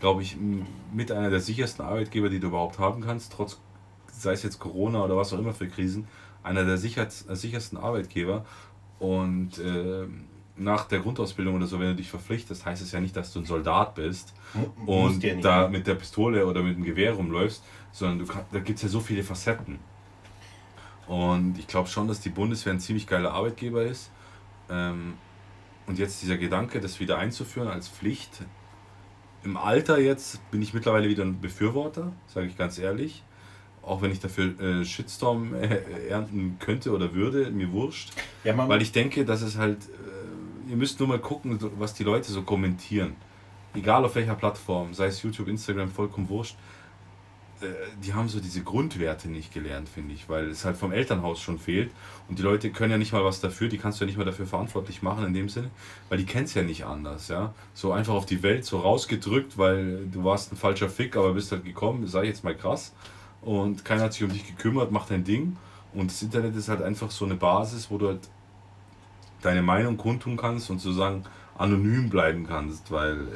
Speaker 2: glaube ich, mit einer der sichersten Arbeitgeber, die du überhaupt haben kannst, trotz, sei es jetzt Corona oder was auch immer für Krisen, einer der sichersten Arbeitgeber. Und äh, nach der Grundausbildung oder so, wenn du dich verpflichtest, heißt es ja nicht, dass du ein Soldat bist M und ja da mit der Pistole oder mit dem Gewehr rumläufst, sondern kann, da gibt es ja so viele Facetten. Und ich glaube schon, dass die Bundeswehr ein ziemlich geiler Arbeitgeber ist. Ähm, und jetzt dieser Gedanke, das wieder einzuführen als Pflicht. Im Alter jetzt bin ich mittlerweile wieder ein Befürworter, sage ich ganz ehrlich. Auch wenn ich dafür äh, Shitstorm äh, ernten könnte oder würde, mir wurscht. Ja, Weil ich denke, dass es halt, äh, ihr müsst nur mal gucken, was die Leute so kommentieren. Egal auf welcher Plattform, sei es YouTube, Instagram, vollkommen wurscht äh, die haben so diese Grundwerte nicht gelernt, finde ich, weil es halt vom Elternhaus schon fehlt. Und die Leute können ja nicht mal was dafür, die kannst du ja nicht mal dafür verantwortlich machen in dem Sinne, weil die kennen es ja nicht anders, ja. So einfach auf die Welt so rausgedrückt, weil du warst ein falscher Fick, aber bist halt gekommen, sei jetzt mal krass. Und keiner hat sich um dich gekümmert, mach dein Ding. Und das Internet ist halt einfach so eine Basis, wo du halt deine Meinung kundtun kannst und sozusagen anonym bleiben kannst, weil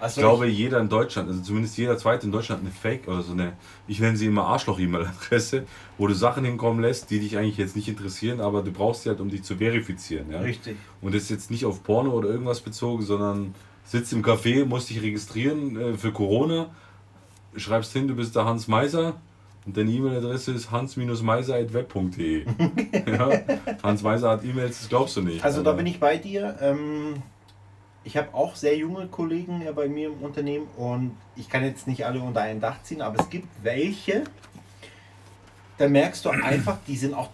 Speaker 2: also ich glaube, ich jeder in Deutschland, also zumindest jeder zweite in Deutschland, eine Fake oder so eine, ich nenne sie immer Arschloch-E-Mail-Adresse, wo du Sachen hinkommen lässt, die dich eigentlich jetzt nicht interessieren, aber du brauchst sie halt, um dich zu verifizieren. Ja?
Speaker 1: Richtig.
Speaker 2: Und das ist jetzt nicht auf Porno oder irgendwas bezogen, sondern sitzt im Café, musst dich registrieren äh, für Corona, schreibst hin, du bist der Hans Meiser und deine E-Mail-Adresse ist hans-meiser.web.de. ja? Hans Meiser hat E-Mails, das glaubst du nicht.
Speaker 1: Also da bin ich bei dir. Ähm ich habe auch sehr junge Kollegen bei mir im Unternehmen und ich kann jetzt nicht alle unter ein Dach ziehen, aber es gibt welche, da merkst du einfach, die sind auch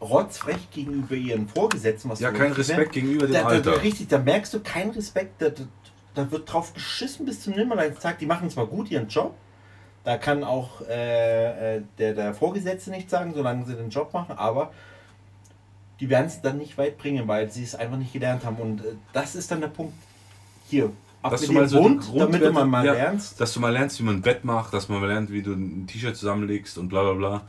Speaker 1: rotzfrech gegenüber ihren Vorgesetzten.
Speaker 2: Was ja, kein Respekt gegenüber dem
Speaker 1: da,
Speaker 2: Alter.
Speaker 1: Da, richtig, da merkst du keinen Respekt, da, da, da wird drauf geschissen bis zum Nimmerleinstag. Die machen zwar gut ihren Job, Da kann auch äh, äh, der, der Vorgesetzte nichts sagen, solange sie den Job machen, aber die werden es dann nicht weit bringen, weil sie es einfach nicht gelernt haben. Und äh, das ist dann der Punkt hier. Ab
Speaker 2: Dass du mal so die
Speaker 1: damit du mal, mal
Speaker 2: ja,
Speaker 1: lernst.
Speaker 2: Dass du mal lernst, wie man ein Bett macht, dass man mal lernt, wie du ein T-Shirt zusammenlegst und bla bla bla.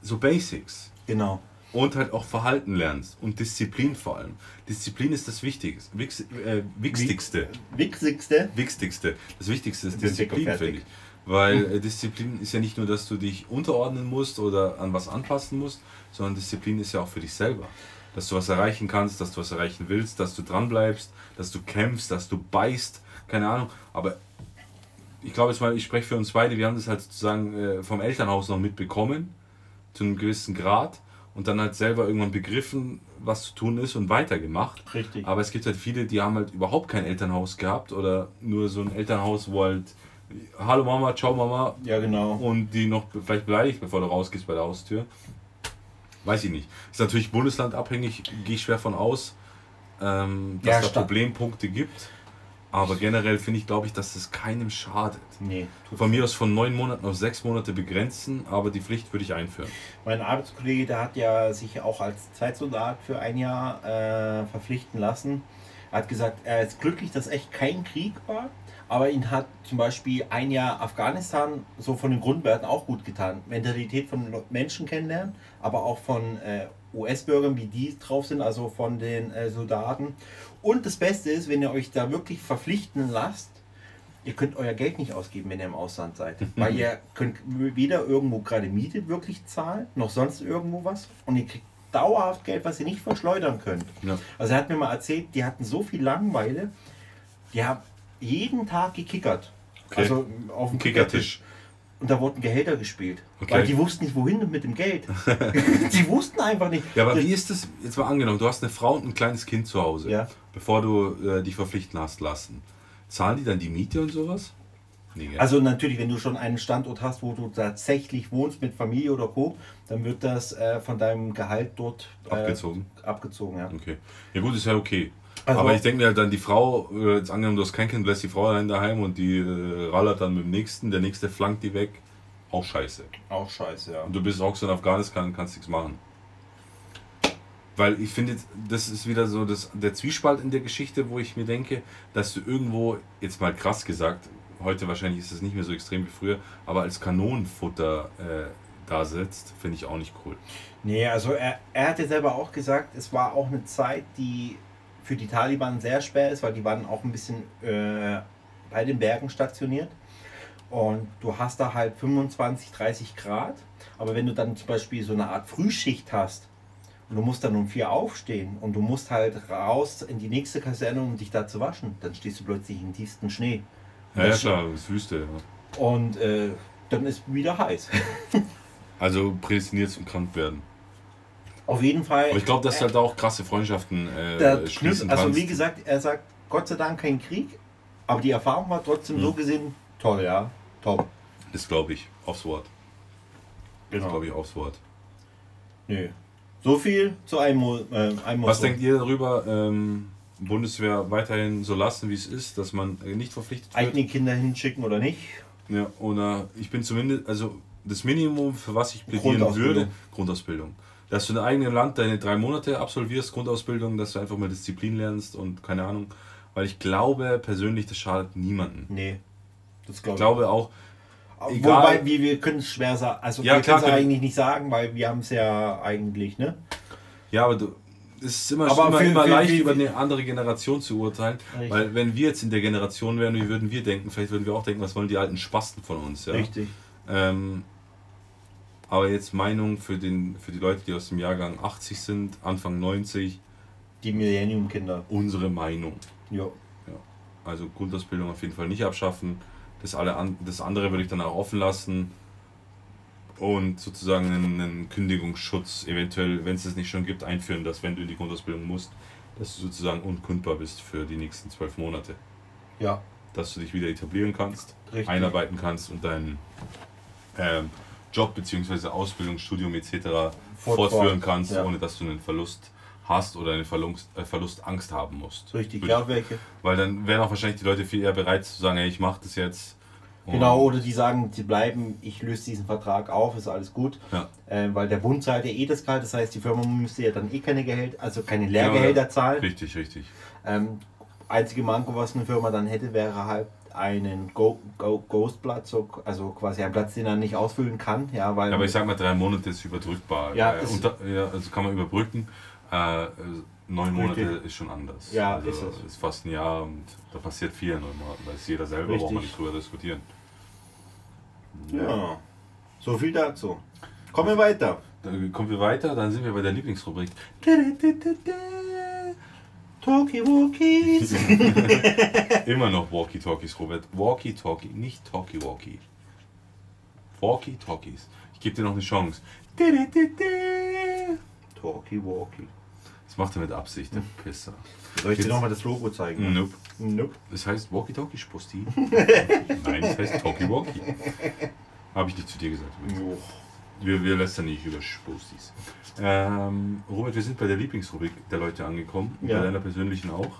Speaker 2: So Basics.
Speaker 1: Genau.
Speaker 2: Und halt auch Verhalten lernst. Und Disziplin vor allem. Disziplin ist das Wichtigste. Äh, Wichtigste.
Speaker 1: Wichtigste.
Speaker 2: Wichtigste. Das Wichtigste ist Disziplin, finde ich. Weil äh, Disziplin ist ja nicht nur, dass du dich unterordnen musst oder an was anpassen musst, sondern Disziplin ist ja auch für dich selber. Dass du was erreichen kannst, dass du was erreichen willst, dass du dran bleibst, dass du kämpfst, dass du beißt, keine Ahnung. Aber ich glaube jetzt mal, ich spreche für uns beide, wir haben das halt sozusagen äh, vom Elternhaus noch mitbekommen, zu einem gewissen Grad und dann halt selber irgendwann begriffen, was zu tun ist und weitergemacht.
Speaker 1: Richtig.
Speaker 2: Aber es gibt halt viele, die haben halt überhaupt kein Elternhaus gehabt oder nur so ein Elternhaus, wo halt Hallo Mama, ciao Mama
Speaker 1: Ja, genau.
Speaker 2: und die noch vielleicht beleidigt, bevor du rausgehst bei der Haustür. Weiß ich nicht. Ist natürlich bundeslandabhängig, gehe ich schwer von aus, ähm, dass
Speaker 1: Ja,
Speaker 2: da Problempunkte gibt. Aber generell finde ich, glaube ich, dass das keinem schadet.
Speaker 1: Nee.
Speaker 2: Von mir aus von neun Monaten auf sechs Monate begrenzen, aber die Pflicht würde ich einführen.
Speaker 1: Mein Arbeitskollege, der hat ja sich auch als Zeitsoldat für ein Jahr äh, verpflichten lassen. Er hat gesagt, er ist glücklich, dass echt kein Krieg war. Aber ihn hat zum Beispiel ein Jahr Afghanistan so von den Grundwerten auch gut getan. Mentalität von Menschen kennenlernen, aber auch von äh, US-Bürgern, wie die drauf sind, also von den äh, Soldaten. Und das Beste ist, wenn ihr euch da wirklich verpflichten lasst, ihr könnt euer Geld nicht ausgeben, wenn ihr im Ausland seid. Weil ihr könnt weder irgendwo gerade Miete wirklich zahlen, noch sonst irgendwo was. Und ihr kriegt dauerhaft Geld, was ihr nicht verschleudern könnt.
Speaker 2: Ja.
Speaker 1: Also er hat mir mal erzählt, die hatten so viel Langeweile, die haben jeden Tag gekickert.
Speaker 2: Okay.
Speaker 1: Also auf dem
Speaker 2: Kickertisch.
Speaker 1: Und da wurden Gehälter gespielt.
Speaker 2: Okay.
Speaker 1: Weil die wussten nicht, wohin mit dem Geld. die wussten einfach nicht.
Speaker 2: Ja, aber wie ist das, jetzt mal angenommen, du hast eine Frau und ein kleines Kind zu Hause,
Speaker 1: Ja.
Speaker 2: bevor du äh, dich verpflichten hast lassen. Zahlen die dann die Miete und sowas? Nee?
Speaker 1: Also natürlich, wenn du schon einen Standort hast, wo du tatsächlich wohnst mit Familie oder Co., dann wird das äh, von deinem Gehalt dort äh,
Speaker 2: Abgezogen.
Speaker 1: Abgezogen, ja.
Speaker 2: Okay. Ja gut, ist ja okay.
Speaker 1: Also-
Speaker 2: Aber ich denke mir halt dann, die Frau, äh, jetzt angenommen, du hast kein Kind, lässt die Frau allein daheim und die äh, rallert dann mit dem nächsten, der nächste flankt die weg. Auch scheiße.
Speaker 1: Auch scheiße, ja.
Speaker 2: Und du bist auch so in Afghanistan, kannst nichts machen. Weil ich finde, das ist wieder so das, der Zwiespalt in der Geschichte, wo ich mir denke, dass du irgendwo, jetzt mal krass gesagt, heute wahrscheinlich ist es nicht mehr so extrem wie früher, aber als Kanonenfutter äh, da sitzt, finde ich auch nicht cool.
Speaker 1: Nee, also er, er hat ja selber auch gesagt, es war auch eine Zeit, die für die Taliban sehr schwer ist, weil die waren auch ein bisschen äh, bei den Bergen stationiert. Und du hast da halt 25, 30 Grad. Aber wenn du dann zum Beispiel so eine Art Frühschicht hast und du musst dann um vier aufstehen und du musst halt raus in die nächste Kaserne, um dich da zu waschen, dann stehst du plötzlich im tiefsten Schnee. Und
Speaker 2: Ja, ja
Speaker 1: das-
Speaker 2: klar, das ist Wüste. Ja.
Speaker 1: Und äh, dann ist wieder heiß.
Speaker 2: Also prädestiniert zum krank werden.
Speaker 1: Auf jeden Fall.
Speaker 2: Aber ich glaube, dass halt auch krasse Freundschaften äh,
Speaker 1: Der
Speaker 2: schließen
Speaker 1: also
Speaker 2: kannst.
Speaker 1: wie gesagt, er sagt, Gott sei Dank kein Krieg, aber die Erfahrung war trotzdem
Speaker 2: Mhm.
Speaker 1: so gesehen toll, ja. Top.
Speaker 2: Das glaube ich, aufs Wort. Das
Speaker 1: Genau.
Speaker 2: glaube ich aufs Wort.
Speaker 1: Nö. So viel zu einem, äh, einem
Speaker 2: Was denkt ihr darüber, ähm, Bundeswehr weiterhin so lassen, wie es ist, dass man äh, nicht verpflichtet wird?
Speaker 1: Eigene Kinder hinschicken oder nicht?
Speaker 2: Ja, oder ich bin zumindest, also das Minimum, für was ich plädieren würde, Grundausbildung. Dass du in deinem eigenen Land deine drei Monate absolvierst, Grundausbildung, dass du einfach mal Disziplin lernst und keine Ahnung. Weil ich glaube persönlich, das schadet niemanden.
Speaker 1: Nee. Das
Speaker 2: Ich
Speaker 1: glaube
Speaker 2: glaube auch,
Speaker 1: ich.
Speaker 2: egal-
Speaker 1: Wobei wir, wir können es schwer sagen. Also
Speaker 2: Ja,
Speaker 1: wir können es eigentlich nicht sagen, weil wir haben es ja eigentlich, ne?
Speaker 2: ja, aber du, es ist immer,
Speaker 1: Aber
Speaker 2: immer,
Speaker 1: für-
Speaker 2: immer
Speaker 1: für-
Speaker 2: leicht,
Speaker 1: für-
Speaker 2: über eine andere Generation zu urteilen.
Speaker 1: Richtig.
Speaker 2: Weil wenn wir jetzt in der Generation wären, wie würden wir denken? Vielleicht würden wir auch denken, was wollen die alten Spasten von uns? Ja?
Speaker 1: Richtig.
Speaker 2: Ähm, aber jetzt Meinung für, den, für die Leute, die aus dem Jahrgang 80 sind, Anfang 90,
Speaker 1: Die Millennium-Kinder.
Speaker 2: unsere Meinung.
Speaker 1: Ja.
Speaker 2: Also Grundausbildung auf jeden Fall nicht abschaffen. Das, alle an, das andere würde ich dann auch offen lassen. Und sozusagen einen, einen Kündigungsschutz, eventuell, wenn es es nicht schon gibt, einführen, dass wenn du in die Grundausbildung musst, dass du sozusagen unkündbar bist für die nächsten zwölf Monate.
Speaker 1: Ja.
Speaker 2: Dass du dich wieder etablieren kannst,
Speaker 1: Richtig.
Speaker 2: einarbeiten kannst und deinen ähm, Job bzw. Ausbildung, Studium etc. Fortführen kannst,
Speaker 1: Ja.
Speaker 2: ohne dass du einen Verlust hast oder einen Verlust, äh, Verlustangst haben musst.
Speaker 1: Richtig.
Speaker 2: Würde
Speaker 1: Ja, welche?
Speaker 2: Weil dann wären auch wahrscheinlich die Leute viel eher bereit zu sagen, hey, ich mache das jetzt
Speaker 1: Genau, oder die sagen, sie bleiben, ich löse diesen Vertrag auf, ist alles gut.
Speaker 2: Ja.
Speaker 1: Äh, weil der Bund zahlt ja eh das Gehalt, das heißt, die Firma müsste ja dann eh keine Gehälter, also keine Lehrgehälter
Speaker 2: Ja,
Speaker 1: zahlen.
Speaker 2: Richtig, richtig.
Speaker 1: Ähm, einzige Manko, was eine Firma dann hätte, wäre halt einen Go Go Ghostplatz, so, also quasi ein Platz, den er nicht ausfüllen kann. Ja, weil
Speaker 2: Ja, aber ich sag mal, drei Monate ist überbrückbar.
Speaker 1: Ja,
Speaker 2: äh, unter, ja also kann man überbrücken. Äh, neun Monate
Speaker 1: Richtig.
Speaker 2: ist schon anders.
Speaker 1: Ja,
Speaker 2: also,
Speaker 1: ist es.
Speaker 2: ist fast ein Jahr und da passiert viel in neun Monaten. Da ist jeder selber,
Speaker 1: Richtig.
Speaker 2: braucht man nicht drüber diskutieren.
Speaker 1: ja. So viel dazu. Kommen wir weiter.
Speaker 2: Dann kommen wir weiter, dann sind wir bei der Lieblingsrubrik.
Speaker 1: Talkie Walkies.
Speaker 2: Immer noch Walkie-Talkies, Robert. Walkie-Talkie, nicht Talkie-Walkie. Walkie-Talkies. Ich gebe dir noch eine Chance.
Speaker 1: Talkie Walkie.
Speaker 2: Das macht er mit Absicht, der Pisser.
Speaker 1: Soll ich dir nochmal das Logo zeigen?
Speaker 2: Nope.
Speaker 1: Nope.
Speaker 2: Das heißt Walkie-Talkie, Spusti? Nein, das heißt Talkie-Walkie. Habe ich nicht zu dir gesagt. übrigens. Wir, wir lästern nicht über Spostis. Ähm, Robert, wir sind bei der Lieblingsrubrik der Leute angekommen. Und
Speaker 1: Ja.
Speaker 2: Bei deiner persönlichen auch.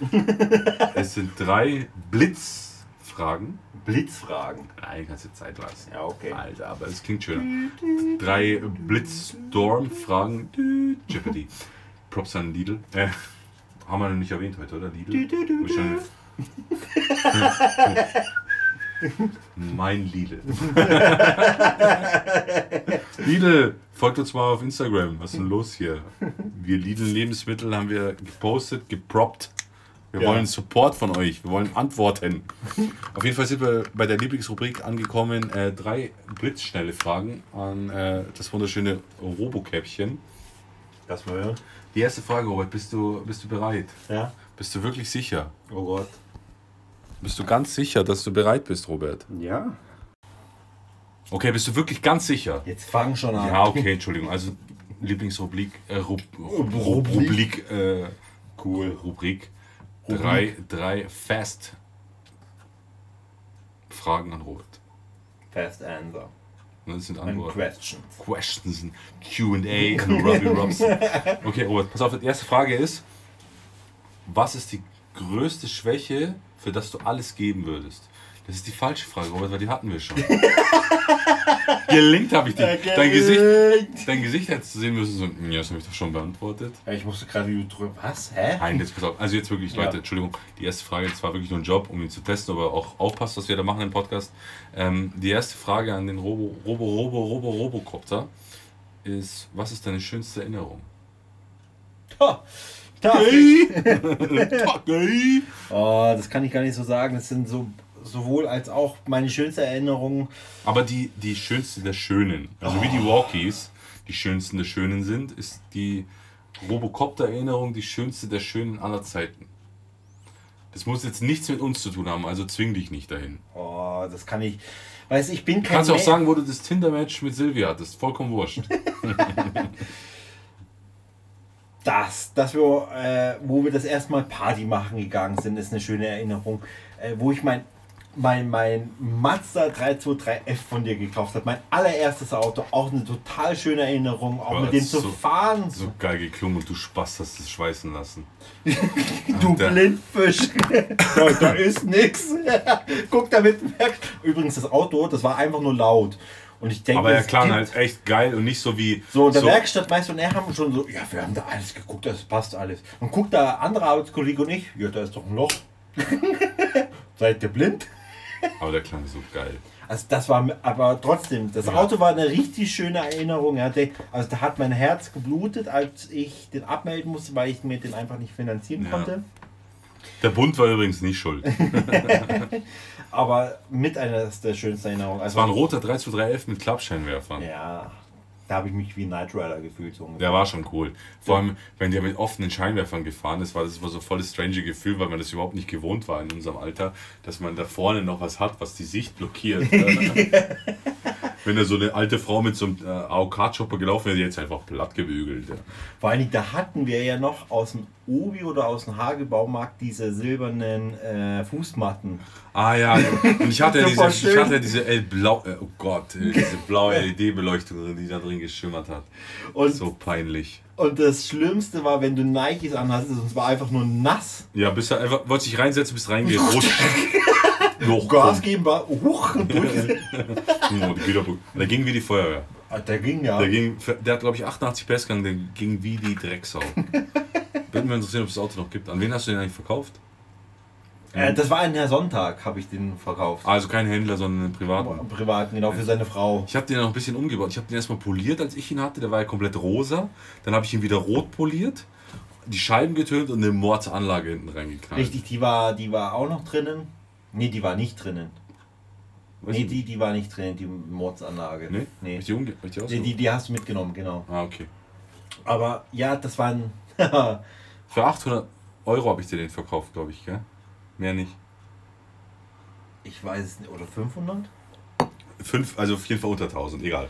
Speaker 2: es sind drei Blitzfragen.
Speaker 1: Blitzfragen.
Speaker 2: Nein, kannst du Zeit lassen.
Speaker 1: Ja, okay.
Speaker 2: Alter, aber es klingt schöner. Drei Blitzstorm-Fragen. Jeopardy. Props an Lidl. Äh, haben wir noch nicht erwähnt heute, oder? Lidl?
Speaker 1: Du,
Speaker 2: mein Lidl. Lidl, folgt uns mal auf Instagram. Was ist denn los hier? Wir Lidl Lebensmittel haben wir gepostet, geproppt. Wir
Speaker 1: Ja.
Speaker 2: wollen Support von euch. Wir wollen Antworten. Auf jeden Fall sind wir bei der Lieblingsrubrik angekommen. Äh, drei blitzschnelle Fragen an äh, das wunderschöne Robokäppchen.
Speaker 1: Lass mal hören.
Speaker 2: Die erste Frage, Robert, bist du, bist du bereit?
Speaker 1: Ja.
Speaker 2: Bist du wirklich sicher?
Speaker 1: Oh Gott.
Speaker 2: Bist du ganz sicher, dass du bereit bist, Robert?
Speaker 1: Ja.
Speaker 2: Okay, bist du wirklich ganz sicher?
Speaker 1: Jetzt fang schon an.
Speaker 2: Ja, okay, Entschuldigung. Also Lieblingsrubrik, äh, Rub, Rub,
Speaker 1: Rubrik.
Speaker 2: Rubrik, äh, cool, Rubrik. Drei, drei Fast Fragen an Robert.
Speaker 1: Fast answer.
Speaker 2: Das sind Antworten.
Speaker 1: questions.
Speaker 2: Questions and Q&A Robbie Robson. Okay, Robert, pass auf, die erste Frage ist, was ist die größte Schwäche, für das du alles geben würdest? Das ist die falsche Frage, Robert, weil die hatten wir schon. Gelingt habe ich die. Dein Gesicht, dein Gesicht hättest du sehen müssen, so, "Hm, ja, das habe ich doch schon beantwortet.
Speaker 1: Ja, ich musste gerade drüber. Was? Hä?
Speaker 2: Nein, jetzt pass auf. Also jetzt wirklich,
Speaker 1: Ja.
Speaker 2: Leute, Entschuldigung, die erste Frage, das war wirklich nur ein Job, um ihn zu testen, aber auch aufpasst, was wir da machen im Podcast. Ähm, die erste Frage an den Robo, Robo, Robo, Robo, Robocopter ist, was ist deine schönste Erinnerung?
Speaker 1: Ha, Tafel.
Speaker 2: Okay.
Speaker 1: Oh, das kann ich gar nicht so sagen. Das sind so sowohl als auch meine schönste Erinnerung.
Speaker 2: Aber die, die schönste der Schönen, also wie die Walkies die schönsten der Schönen sind, ist die Robocopter-Erinnerung die schönste der Schönen aller Zeiten. Das muss jetzt nichts mit uns zu tun haben, also zwing dich nicht dahin.
Speaker 1: Oh, das kann ich. Weiß ich bin
Speaker 2: Du
Speaker 1: kein
Speaker 2: kannst auch sagen, wo du das Tinder-Match mit Silvia hattest, vollkommen wurscht.
Speaker 1: Das, dass wir, äh, wo wir das erste Mal Party machen gegangen sind, ist eine schöne Erinnerung. Äh, wo ich mein, mein, mein Mazda 323F von dir gekauft habe. Mein allererstes Auto. Auch eine total schöne Erinnerung. Auch
Speaker 2: Ja,
Speaker 1: mit dem zu
Speaker 2: so-
Speaker 1: fahren.
Speaker 2: So geil geklungen und du Spaß hast es schweißen lassen.
Speaker 1: Du
Speaker 2: Der-
Speaker 1: Blindfisch. da, da ist nix. Guck damit weg. Übrigens, das Auto, das war einfach nur laut. Und ich denke,
Speaker 2: Aber er klang halt echt geil und nicht so wie.
Speaker 1: So, in der Werkstatt, Meister und er haben schon so, ja, wir haben da alles geguckt, das passt alles. Und guckt da andere Arbeitskollege und ich, ja, da ist doch ein Loch. Seid ihr blind?
Speaker 2: Aber der klang so geil.
Speaker 1: Also das war, aber trotzdem, das
Speaker 2: Ja.
Speaker 1: Auto war eine richtig schöne Erinnerung. Er hatte, also da hat mein Herz geblutet, als ich den abmelden musste, weil ich mir den einfach nicht finanzieren
Speaker 2: Ja.
Speaker 1: konnte.
Speaker 2: Der Bund war übrigens nicht schuld.
Speaker 1: Aber mit einer der schönsten Erinnerungen.
Speaker 2: Es
Speaker 1: Also,
Speaker 2: war ein roter 3 zu 3F mit Klappscheinwerfern.
Speaker 1: ja, da habe ich mich wie ein Knight Rider gefühlt. So ungefähr.
Speaker 2: Der war schon cool. Vor allem, wenn der mit offenen Scheinwerfern gefahren ist, war das war so voll das strange Gefühl, weil man das überhaupt nicht gewohnt war in unserem Alter, dass man da vorne noch was hat, was die Sicht blockiert. wenn da so eine alte Frau mit so einem äh, AOK-Chopper gelaufen wäre, die jetzt einfach platt gebügelt. Ja.
Speaker 1: Vor allen Dingen, da hatten wir ja noch aus dem Obi oder aus dem Hagebaumarkt diese silbernen äh, Fußmatten.
Speaker 2: Ah ja, und ich hatte ja diese, ich hatte ja diese L blau, äh, oh Gott, äh, diese blaue LED-Beleuchtung, die da drin geschimmert hat.
Speaker 1: Und,
Speaker 2: So peinlich.
Speaker 1: und das Schlimmste war, wenn du Nikes anhast, es war einfach nur nass.
Speaker 2: Ja, bist du einfach, wolltest dich reinsetzen, bist reingerutscht. Noch
Speaker 1: Gas geben war hoch und durch.
Speaker 2: Die geht aber- Der ging wie die Feuerwehr.
Speaker 1: Ah, Der ging ja.
Speaker 2: Der, ging, der hat, glaube ich, 88 PS gegangen, der ging wie die Drecksau. Würde mich interessieren, ob es das Auto noch gibt. An wen hast du den eigentlich verkauft?
Speaker 1: Äh, das war ein Herr Sonntag, habe ich den verkauft.
Speaker 2: Also kein Händler, sondern einen privaten.
Speaker 1: Privat, genau, für seine Frau.
Speaker 2: Ich habe den noch ein bisschen umgebaut. Ich habe den erstmal poliert, als ich ihn hatte. Der war ja komplett rosa. Dann habe ich ihn wieder rot poliert, die Scheiben getönt und eine Mordsanlage hinten reingeknallt.
Speaker 1: Richtig, die war, die war auch noch drinnen. Nee, die war nicht drinnen.
Speaker 2: Weißt
Speaker 1: Nee, die, die war nicht drinnen, die Mordsanlage.
Speaker 2: Nee?
Speaker 1: Nee.
Speaker 2: Die umge die ausgebaut?
Speaker 1: die, die hast du mitgenommen, genau.
Speaker 2: Ah, okay.
Speaker 1: Aber ja, das waren.
Speaker 2: Für 800 Euro habe ich dir den verkauft, glaube ich, gell? Mehr nicht.
Speaker 1: ich weiß es nicht, oder 500?
Speaker 2: Fünf, also auf jeden Fall unter 1000, egal.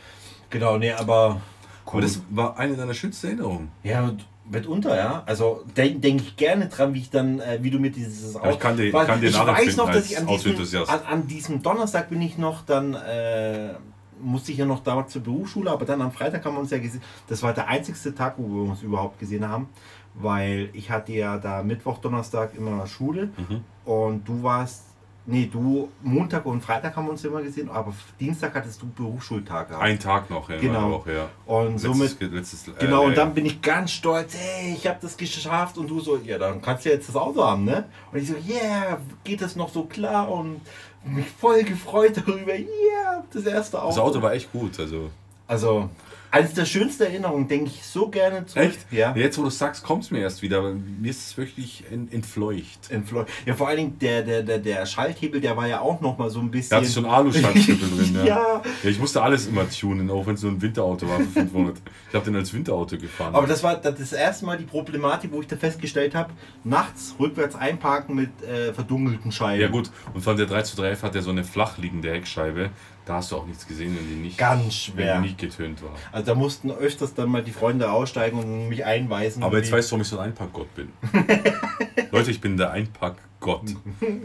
Speaker 1: Genau, nee, aber.
Speaker 2: Aber das war eine deiner schönsten Erinnerungen.
Speaker 1: Ja, und mitunter, ja. Also denke denk ich gerne dran, wie ich dann, äh, wie du mir dieses
Speaker 2: Aber ich kann dir- kann dir
Speaker 1: ich weiß noch, dass ich an diesem, an, an diesem Donnerstag bin ich noch dann, äh, musste ich ja noch damals zur Berufsschule, aber dann am Freitag haben wir uns ja gesehen. Das war der einzigste Tag, wo wir uns überhaupt gesehen haben, weil ich hatte ja da Mittwoch, Donnerstag immer Schule
Speaker 2: Mhm.
Speaker 1: und du warst, nee, du, Montag und Freitag haben wir uns immer gesehen, aber Dienstag hattest du Berufsschultag gehabt.
Speaker 2: Ein Tag noch in
Speaker 1: Genau.
Speaker 2: Woche, ja.
Speaker 1: und somit
Speaker 2: Letztes, letztes, äh,
Speaker 1: Genau, und
Speaker 2: äh,
Speaker 1: dann bin ich ganz stolz, hey, ich habe das geschafft und du so, ja, dann kannst du jetzt das Auto haben, ne? Und ich so, yeah, geht das noch so klar und mich voll gefreut darüber, yeah, das erste Auto.
Speaker 2: Das Auto war echt gut, also.
Speaker 1: also, eines der schönsten Erinnerungen, denke ich so gerne zurück.
Speaker 2: Echt?
Speaker 1: Ja.
Speaker 2: Jetzt, wo du sagst, kommt es mir erst wieder, mir ist es wirklich ent, entfleucht.
Speaker 1: Flor ja, vor allen Dingen der, der, der, der Schalthebel, der war ja auch noch mal so ein bisschen.
Speaker 2: Da hatte einen Aluschaltschüttel drin, ja.
Speaker 1: Ja.
Speaker 2: ja. Ich musste alles immer tunen, auch wenn es so ein Winterauto war für 500. Ich habe den als Winterauto gefahren.
Speaker 1: Aber das war das erste Mal die Problematik, wo ich da festgestellt habe, nachts rückwärts einparken mit äh, verdunkelten Scheiben.
Speaker 2: ja gut, und von der 3 zu 3 hat ja so eine flach liegende Heckscheibe. Da hast du auch nichts gesehen, wenn die nicht,
Speaker 1: Ganz
Speaker 2: wenn
Speaker 1: schwer.
Speaker 2: die nicht getönt war.
Speaker 1: Also da mussten öfters dann mal die Freunde aussteigen und mich einweisen.
Speaker 2: Aber jetzt weißt du, warum ich so ein Einpackgott bin. Leute, ich bin der Einpackgott.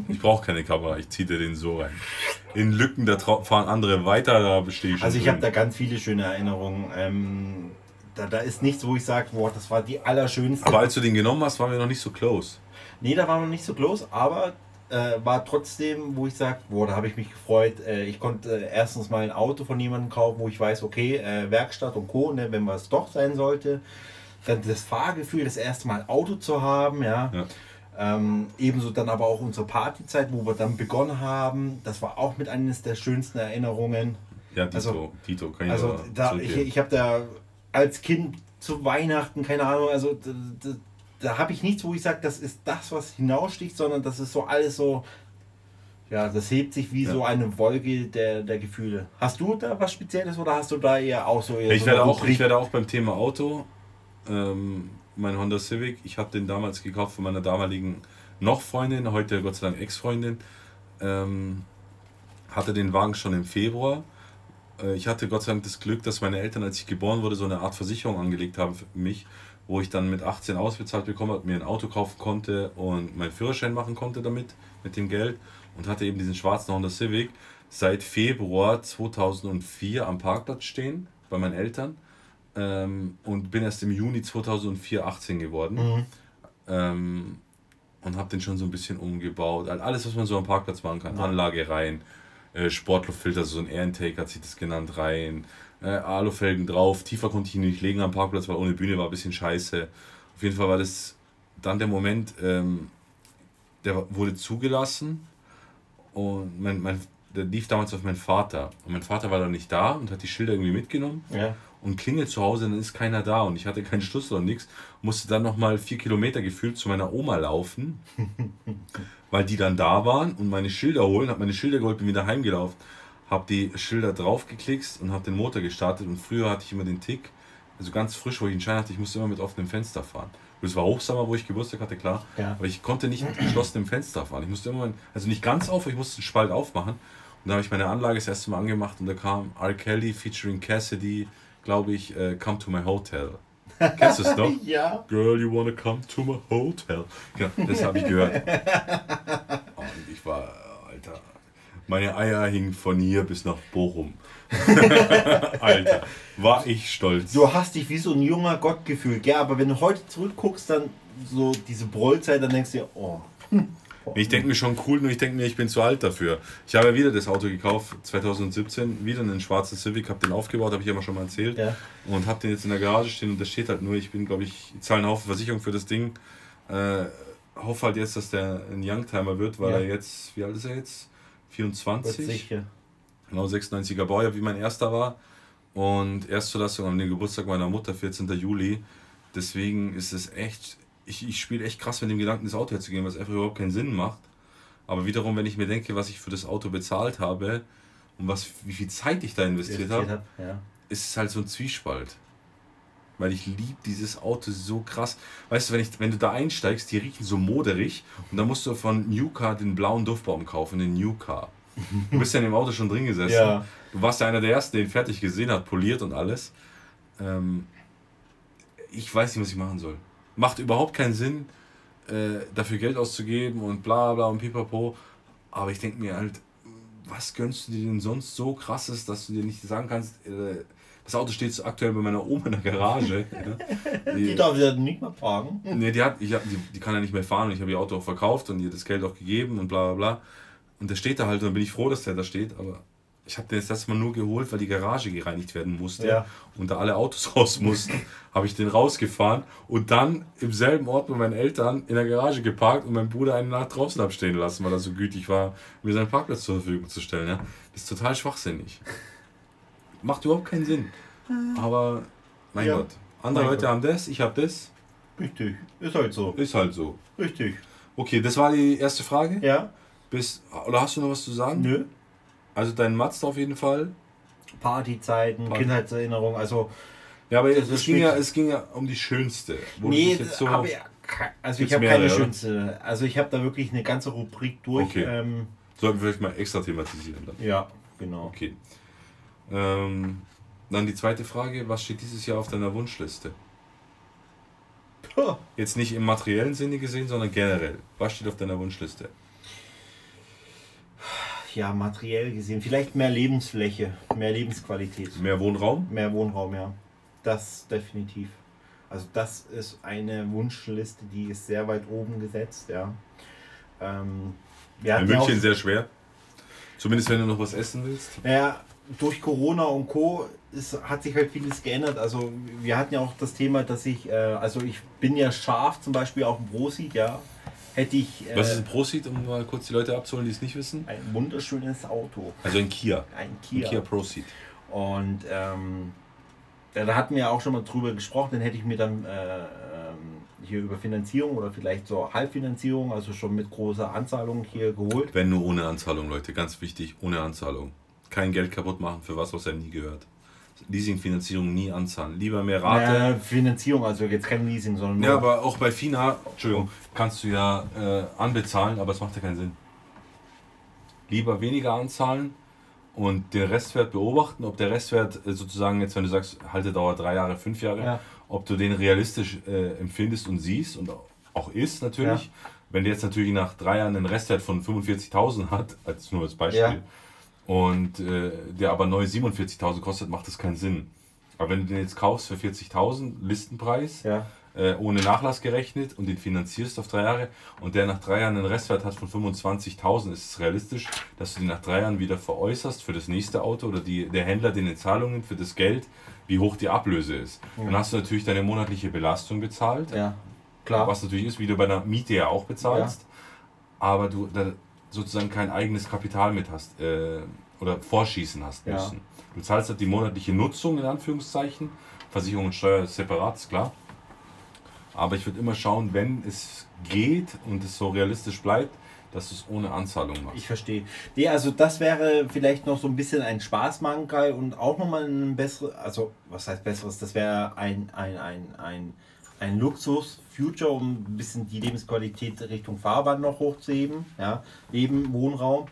Speaker 2: Ich brauche keine Kamera, ich ziehe dir den so rein. In Lücken, da fahren andere weiter, da bestehe ich schon.
Speaker 1: Also ich habe da ganz viele schöne Erinnerungen. Ähm, da, da ist nichts, wo ich sage, boah, das war die allerschönste.
Speaker 2: Aber als du den genommen hast, waren wir noch nicht so close.
Speaker 1: nee, da waren wir nicht so close, aber äh, war trotzdem, wo ich sage, boah, da habe ich mich gefreut. Äh, ich konnte äh, erstens mal ein Auto von jemandem kaufen, wo ich weiß, okay, äh, Werkstatt und Co., ne, wenn was doch sein sollte. Dann das Fahrgefühl, das erste Mal Auto zu haben, ja.
Speaker 2: Ja.
Speaker 1: Ähm, ebenso dann aber auch unsere Partyzeit, wo wir dann begonnen haben. Das war auch mit eines der schönsten Erinnerungen.
Speaker 2: Ja, Tito,
Speaker 1: Also-
Speaker 2: Tito, kann ich
Speaker 1: Also da, ich, ich habe da als Kind zu Weihnachten, keine Ahnung, also da, habe ich nichts, wo ich sage, das ist das, was hinaussticht, sondern das ist so alles so, ja, das hebt sich wie
Speaker 2: Ja.
Speaker 1: so eine Wolke der, der Gefühle. Hast du da was Spezielles oder hast du da eher auch so eher
Speaker 2: Ich
Speaker 1: so
Speaker 2: werde, auch, ich werde auch beim Thema Auto, ähm, mein Honda Civic, ich habe den damals gekauft von meiner damaligen noch Freundin, heute Gott sei Dank Ex-Freundin, ähm, hatte den Wagen schon im Februar. Äh, ich hatte Gott sei Dank das Glück, dass meine Eltern, als ich geboren wurde, so eine Art Versicherung angelegt haben für mich, wo ich dann mit 18 ausbezahlt bekommen habe, mir ein Auto kaufen konnte und meinen Führerschein machen konnte damit, mit dem Geld und hatte eben diesen schwarzen Honda Civic seit Februar 2004 am Parkplatz stehen bei meinen Eltern ähm, und bin erst im Juni 2004 18 geworden
Speaker 1: Mhm.
Speaker 2: ähm, und habe den schon so ein bisschen umgebaut. All- Alles, was man so am Parkplatz machen kann. Anlage rein, äh, Sportluftfilter, so ein Air Intake hat sich das genannt, rein, äh, Alufelgen drauf. Tiefer konnte ich ihn nicht legen am Parkplatz, weil ohne Bühne war ein bisschen scheiße. Auf jeden Fall war das dann der Moment, ähm, der wurde zugelassen und mein, mein, der lief damals auf meinen Vater. Und mein Vater war dann nicht da und hat die Schilder irgendwie mitgenommen
Speaker 1: Ja.
Speaker 2: und klingelt zu Hause, dann ist keiner da und ich hatte keinen Schlüssel und nichts. Musste dann nochmal vier Kilometer gefühlt zu meiner Oma laufen, weil die dann da waren und meine Schilder holen. Hab meine Schilder geholt, bin wieder heimgelaufen, hab die Schilder draufgeklickst und hab den Motor gestartet. Und früher hatte ich immer den Tick, also ganz frisch, wo ich einen Schein hatte, ich musste immer mit offenem Fenster fahren. Das war Hochsommer, wo ich Geburtstag hatte, klar.
Speaker 1: Ja.
Speaker 2: Aber ich konnte nicht mit geschlossenem Fenster fahren. Ich musste immer, also nicht ganz auf, ich musste den Spalt aufmachen. Und da habe ich meine Anlage das erste Mal angemacht und da kam R. Kelly featuring Cassidy, glaube ich, äh, Come to my Hotel. Kennst du es noch?
Speaker 1: Ja.
Speaker 2: Girl, you wanna come to my hotel? Genau, das habe ich gehört. Und ich war, Alter, meine Eier hingen von hier bis nach Bochum. Alter, war ich stolz.
Speaker 1: Du hast dich wie so ein junger Gott gefühlt, ja, aber wenn du heute zurückguckst, dann so diese Brollzeit, dann denkst du dir, oh.
Speaker 2: Ich denke mir schon cool, nur ich denke mir, ich bin zu alt dafür. Ich habe ja wieder das Auto gekauft, 2017, wieder einen schwarzen Civic, habe den aufgebaut, habe ich ja mal schon mal erzählt.
Speaker 1: Ja.
Speaker 2: Und habe den jetzt in der Garage stehen und da steht halt nur, ich bin, glaube ich, ich zahle einen Haufen Versicherung für das Ding. Äh, hoffe halt jetzt, dass der ein Youngtimer wird, weil
Speaker 1: Ja.
Speaker 2: er jetzt, wie alt ist er jetzt? 24?
Speaker 1: Sicher.
Speaker 2: Genau, 96er Baujahr, wie mein erster war. Und Erstzulassung am Geburtstag meiner Mutter, 14. Juli. Deswegen ist es echt, ich, ich spiele echt krass mit dem Gedanken, das Auto herzugeben, was einfach überhaupt keinen Sinn macht. Aber wiederum, wenn ich mir denke, was ich für das Auto bezahlt habe und was, wie viel Zeit ich da investiert habe,
Speaker 1: hab, ja.
Speaker 2: ist es halt so ein Zwiespalt. Weil ich liebe dieses Auto so krass. Weißt du, wenn, ich, wenn du da einsteigst, die riechen so moderig und dann musst du von New Car den blauen Duftbaum kaufen, den New Car. Du bist ja in dem Auto schon drin gesessen.
Speaker 1: Ja.
Speaker 2: Du warst ja einer der ersten, den fertig gesehen hat, poliert und alles. Ähm, ich weiß nicht, was ich machen soll. Macht überhaupt keinen Sinn, äh, dafür Geld auszugeben und bla bla und pipapo. Aber ich denke mir halt, was gönnst du dir denn sonst so krasses, dass du dir nicht sagen kannst, äh, das Auto steht aktuell bei meiner Oma in der Garage. ja.
Speaker 1: Die darf ja nicht mehr fragen.
Speaker 2: Nee, die, hat, ich hab, die, die kann ja nicht mehr fahren und ich habe ihr Auto auch verkauft und ihr das Geld auch gegeben und bla bla bla. Und der steht da halt und dann bin ich froh, dass der da steht, aber ich habe den jetzt das Mal nur geholt, weil die Garage gereinigt werden musste
Speaker 1: Ja.
Speaker 2: und da alle Autos raus mussten, habe ich den rausgefahren und dann im selben Ort mit meinen Eltern in der Garage geparkt und meinen Bruder eine Nacht draußen abstehen lassen, weil er so gütig war, mir seinen Parkplatz zur Verfügung zu stellen. Ja? Das ist total schwachsinnig. Macht überhaupt keinen Sinn. Aber mein
Speaker 1: Ja.
Speaker 2: Gott, andere
Speaker 1: Mein
Speaker 2: Leute
Speaker 1: Gott.
Speaker 2: haben das, ich habe das.
Speaker 1: Richtig. Ist halt so.
Speaker 2: Ist halt so.
Speaker 1: Richtig.
Speaker 2: Okay, das war die erste Frage.
Speaker 1: Ja?
Speaker 2: Bis, oder hast du noch was zu sagen?
Speaker 1: Nö.
Speaker 2: Also dein Mazda auf jeden Fall.
Speaker 1: Partyzeiten,
Speaker 2: Party.
Speaker 1: Kindheitserinnerungen, also.
Speaker 2: Ja, aber es ging, ja, es ging ja um die schönste. Wo
Speaker 1: Nee,
Speaker 2: jetzt so
Speaker 1: aber ja, ke- also ich habe keine
Speaker 2: oder?
Speaker 1: schönste. Also ich habe da wirklich eine ganze Rubrik durch.
Speaker 2: Okay.
Speaker 1: Ähm,
Speaker 2: sollten wir vielleicht mal extra thematisieren. Dann.
Speaker 1: ja, genau.
Speaker 2: Okay. Ähm, dann die zweite Frage, was steht dieses Jahr auf deiner Wunschliste? Jetzt nicht im materiellen Sinne gesehen, sondern generell. Was steht auf deiner Wunschliste?
Speaker 1: Ja, materiell gesehen. Vielleicht mehr Lebensfläche, mehr Lebensqualität,
Speaker 2: Mehr Wohnraum?
Speaker 1: mehr Wohnraum, ja. Das definitiv. Also das ist eine Wunschliste, die ist sehr weit oben gesetzt, ja. Ähm,
Speaker 2: In
Speaker 1: ja
Speaker 2: München sehr schwer. Zumindest wenn du noch was essen willst.
Speaker 1: naja, durch Corona und Co. Ist, hat sich halt vieles geändert. Also wir hatten ja auch das Thema, dass ich, äh, also ich bin ja scharf zum Beispiel auf dem Prosit, ja. Hätte ich äh,
Speaker 2: Was ist ein Prosit, um mal kurz die Leute abzuholen, die es nicht wissen?
Speaker 1: ein wunderschönes Auto.
Speaker 2: Also ein Kia.
Speaker 1: Ein
Speaker 2: Ein
Speaker 1: Kia.
Speaker 2: Kia Proceed.
Speaker 1: Und ähm, ja, da hatten wir auch schon mal drüber gesprochen, dann hätte ich mir dann äh, ähm, hier über Finanzierung oder vielleicht so Halbfinanzierung, also schon mit großer Anzahlung hier geholt.
Speaker 2: Wenn nur ohne Anzahlung, Leute, ganz wichtig, ohne Anzahlung. Kein Geld kaputt machen für was, was er nie gehört. Leasingfinanzierung nie anzahlen. Lieber mehr Rate.
Speaker 1: Äh, Finanzierung, also jetzt kein Leasing, sondern nur.
Speaker 2: Ja, aber auch bei FINA, Entschuldigung, kannst du ja äh, anbezahlen, aber es macht ja keinen Sinn. Lieber weniger anzahlen und den Restwert beobachten, ob der Restwert äh, sozusagen jetzt, wenn du sagst, Haltedauer drei Jahre, fünf Jahre,
Speaker 1: Ja.
Speaker 2: ob du den realistisch äh, empfindest und siehst und auch ist natürlich. Wenn der jetzt natürlich nach drei Jahren einen Restwert von 45.000 hat, als nur als Beispiel,
Speaker 1: Ja.
Speaker 2: Und äh, der aber neu 47.000 kostet, macht das keinen Sinn. Aber wenn du den jetzt kaufst für 40.000 Listenpreis,
Speaker 1: ja.
Speaker 2: äh, ohne Nachlass gerechnet und den finanzierst auf drei Jahre und der nach drei Jahren einen Restwert hat von 25.000, ist es realistisch, dass du den nach drei Jahren wieder veräußerst für das nächste Auto oder die, der Händler den in Zahlung nimmt für das Geld, wie hoch die Ablöse ist. Dann hast du natürlich deine monatliche Belastung bezahlt,
Speaker 1: ja, klar.
Speaker 2: was natürlich ist, wie du bei einer Miete ja auch bezahlst, aber du da sozusagen kein eigenes Kapital mit hast äh, oder vorschießen hast
Speaker 1: Ja.
Speaker 2: müssen. Du zahlst halt die monatliche Nutzung in Anführungszeichen, Versicherung und Steuer separat, ist klar. Aber ich würde immer schauen, wenn es geht und es so realistisch bleibt, dass du es ohne Anzahlung machst.
Speaker 1: Ich verstehe. Nee, also das wäre vielleicht noch so ein bisschen ein Spaßmankerl und auch nochmal ein besseres, also was heißt besseres, das wäre ein, ein, ein, ein, ein Luxus-Future, um ein bisschen die Lebensqualität Richtung Fahrbahn noch hochzuheben. Ja, eben Wohnraum.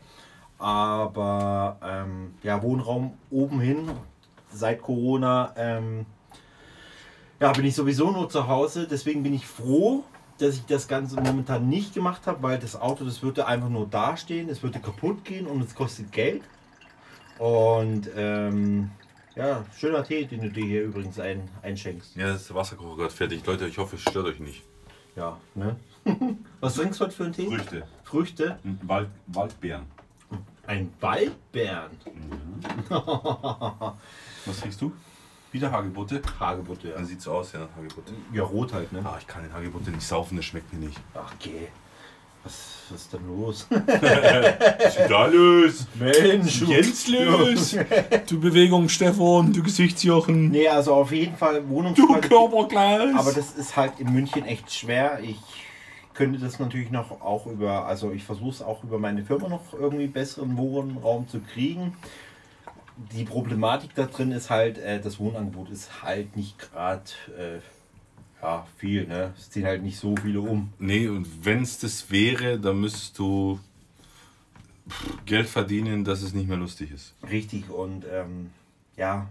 Speaker 1: Aber ähm, ja, Wohnraum oben hin, seit Corona, ähm, Ja, bin ich sowieso nur zu Hause, deswegen bin ich froh, dass ich das Ganze momentan nicht gemacht habe, weil das Auto, das würde einfach nur dastehen, es würde kaputt gehen und es kostet Geld. Und ähm, ja, schöner Tee, den du dir hier übrigens ein, einschenkst.
Speaker 2: Ja, das ist der Wasserkocher gerade fertig. Leute, ich hoffe, es stört euch nicht.
Speaker 1: Ja, ne? Was trinkst du heute für einen Tee?
Speaker 2: Früchte.
Speaker 1: Früchte?
Speaker 2: Wald, Waldbeeren.
Speaker 1: Ein Waldbeeren.
Speaker 2: Was trinkst du? Wieder Hagebutte?
Speaker 1: Hagebutte, ja.
Speaker 2: Dann sieht so aus, ja, Hagebutte.
Speaker 1: Ja, rot halt, ne?
Speaker 2: Ah, ich kann den Hagebutte nicht saufen, das schmeckt mir nicht.
Speaker 1: Ach, geh. Was, was ist denn los?
Speaker 2: Was ist da los?
Speaker 1: Mensch,
Speaker 2: Jens los! Du Bewegung, Stefan, du Gesichtsjochen,
Speaker 1: Nee, also auf jeden Fall
Speaker 2: du
Speaker 1: Wohnungsqualität.
Speaker 2: Körperglas!
Speaker 1: Aber das ist halt in München echt schwer. Ich könnte das natürlich noch auch über, also ich versuche es auch über meine Firma noch irgendwie besseren Wohnraum zu kriegen. Die Problematik da drin ist halt, äh, das Wohnangebot ist halt nicht gerade äh, ja, viel. Ne? Es ziehen halt nicht so viele um.
Speaker 2: Nee, und wenn es das wäre, dann müsstest du Geld verdienen, dass es nicht mehr lustig ist.
Speaker 1: Richtig und ähm, ja,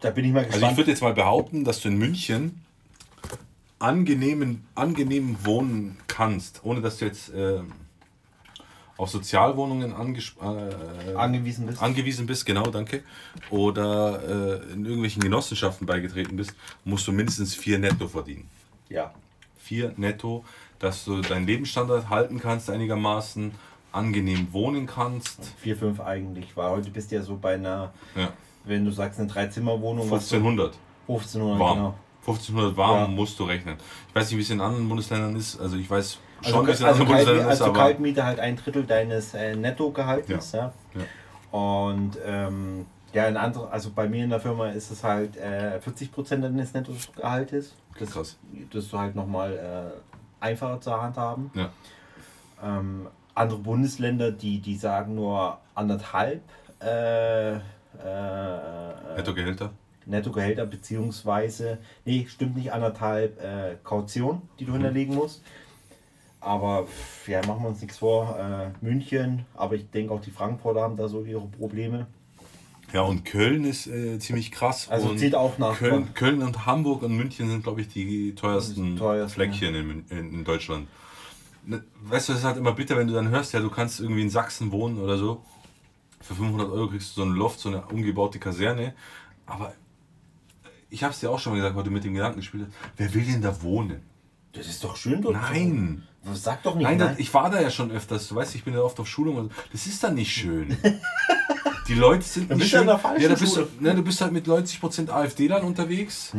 Speaker 1: da bin ich mal
Speaker 2: Also
Speaker 1: gespannt.
Speaker 2: ich würde jetzt mal behaupten, dass du in München angenehmen, angenehm wohnen kannst, ohne dass du jetzt ähm, auf Sozialwohnungen äh,
Speaker 1: angewiesen bist.
Speaker 2: angewiesen bist, genau, danke, oder äh, in irgendwelchen Genossenschaften beigetreten bist, musst du mindestens vier netto verdienen.
Speaker 1: ja.
Speaker 2: Vier netto, dass du deinen Lebensstandard halten kannst einigermaßen, angenehm wohnen kannst.
Speaker 1: 4, 5 eigentlich, weil heute bist du ja so bei einer,
Speaker 2: Ja.
Speaker 1: wenn du sagst, eine Dreizimmerwohnung, was so
Speaker 2: 1500
Speaker 1: 1500,
Speaker 2: warm.
Speaker 1: genau.
Speaker 2: 1500 warm
Speaker 1: Ja.
Speaker 2: musst du rechnen. Ich weiß nicht, wie es in anderen Bundesländern ist. Also ich weiß schon,
Speaker 1: Also,
Speaker 2: wie es in
Speaker 1: also,
Speaker 2: anderen
Speaker 1: Kaltmiete,
Speaker 2: Bundesländern ist,
Speaker 1: also Kaltmiete halt ein Drittel deines äh, Nettogehaltes, ja. Und ähm, ja, in andere, also bei mir in der Firma ist es halt äh, 40 Prozent deines Nettogehaltes. Das,
Speaker 2: Krass.
Speaker 1: das ist halt nochmal äh, einfacher zur Hand haben.
Speaker 2: Ja.
Speaker 1: Ähm, andere Bundesländer, die, die sagen nur anderthalb äh, äh,
Speaker 2: Nettogehälter.
Speaker 1: Nettogehälter, beziehungsweise, nee, stimmt nicht, anderthalb äh, Kaution, die
Speaker 2: Mhm.
Speaker 1: du hinterlegen musst. Aber ja, machen wir uns nichts vor. Äh, München, aber ich denke auch die Frankfurter haben da so ihre Probleme.
Speaker 2: Ja, und Köln ist äh, ziemlich krass.
Speaker 1: Also
Speaker 2: und
Speaker 1: zieht auch nach.
Speaker 2: Köln, Köln und Hamburg und München sind, glaube ich, die teuersten,
Speaker 1: teuersten,
Speaker 2: Fleckchen in, Mün- in, in Deutschland. Ne, Weißt du, das ist halt immer bitter, wenn du dann hörst, ja, du kannst irgendwie in Sachsen wohnen oder so. Für 500 Euro kriegst du so ein Loft, so eine umgebaute Kaserne. Aber ich habe es dir auch schon mal gesagt, weil du mit dem Gedanken gespielt hast. Wer will denn da wohnen?
Speaker 1: Das ist doch schön dort.
Speaker 2: Nein.
Speaker 1: Sag doch nicht
Speaker 2: Nein,
Speaker 1: nein.
Speaker 2: das, ich war da ja schon öfters. Du weißt, ich bin ja oft auf Schulung. und so. Das ist dann nicht schön. Die Leute sind
Speaker 1: Da
Speaker 2: nicht schön.
Speaker 1: falschen
Speaker 2: ja, da bist du, ne, du bist halt mit 90% AfD-Lern unterwegs.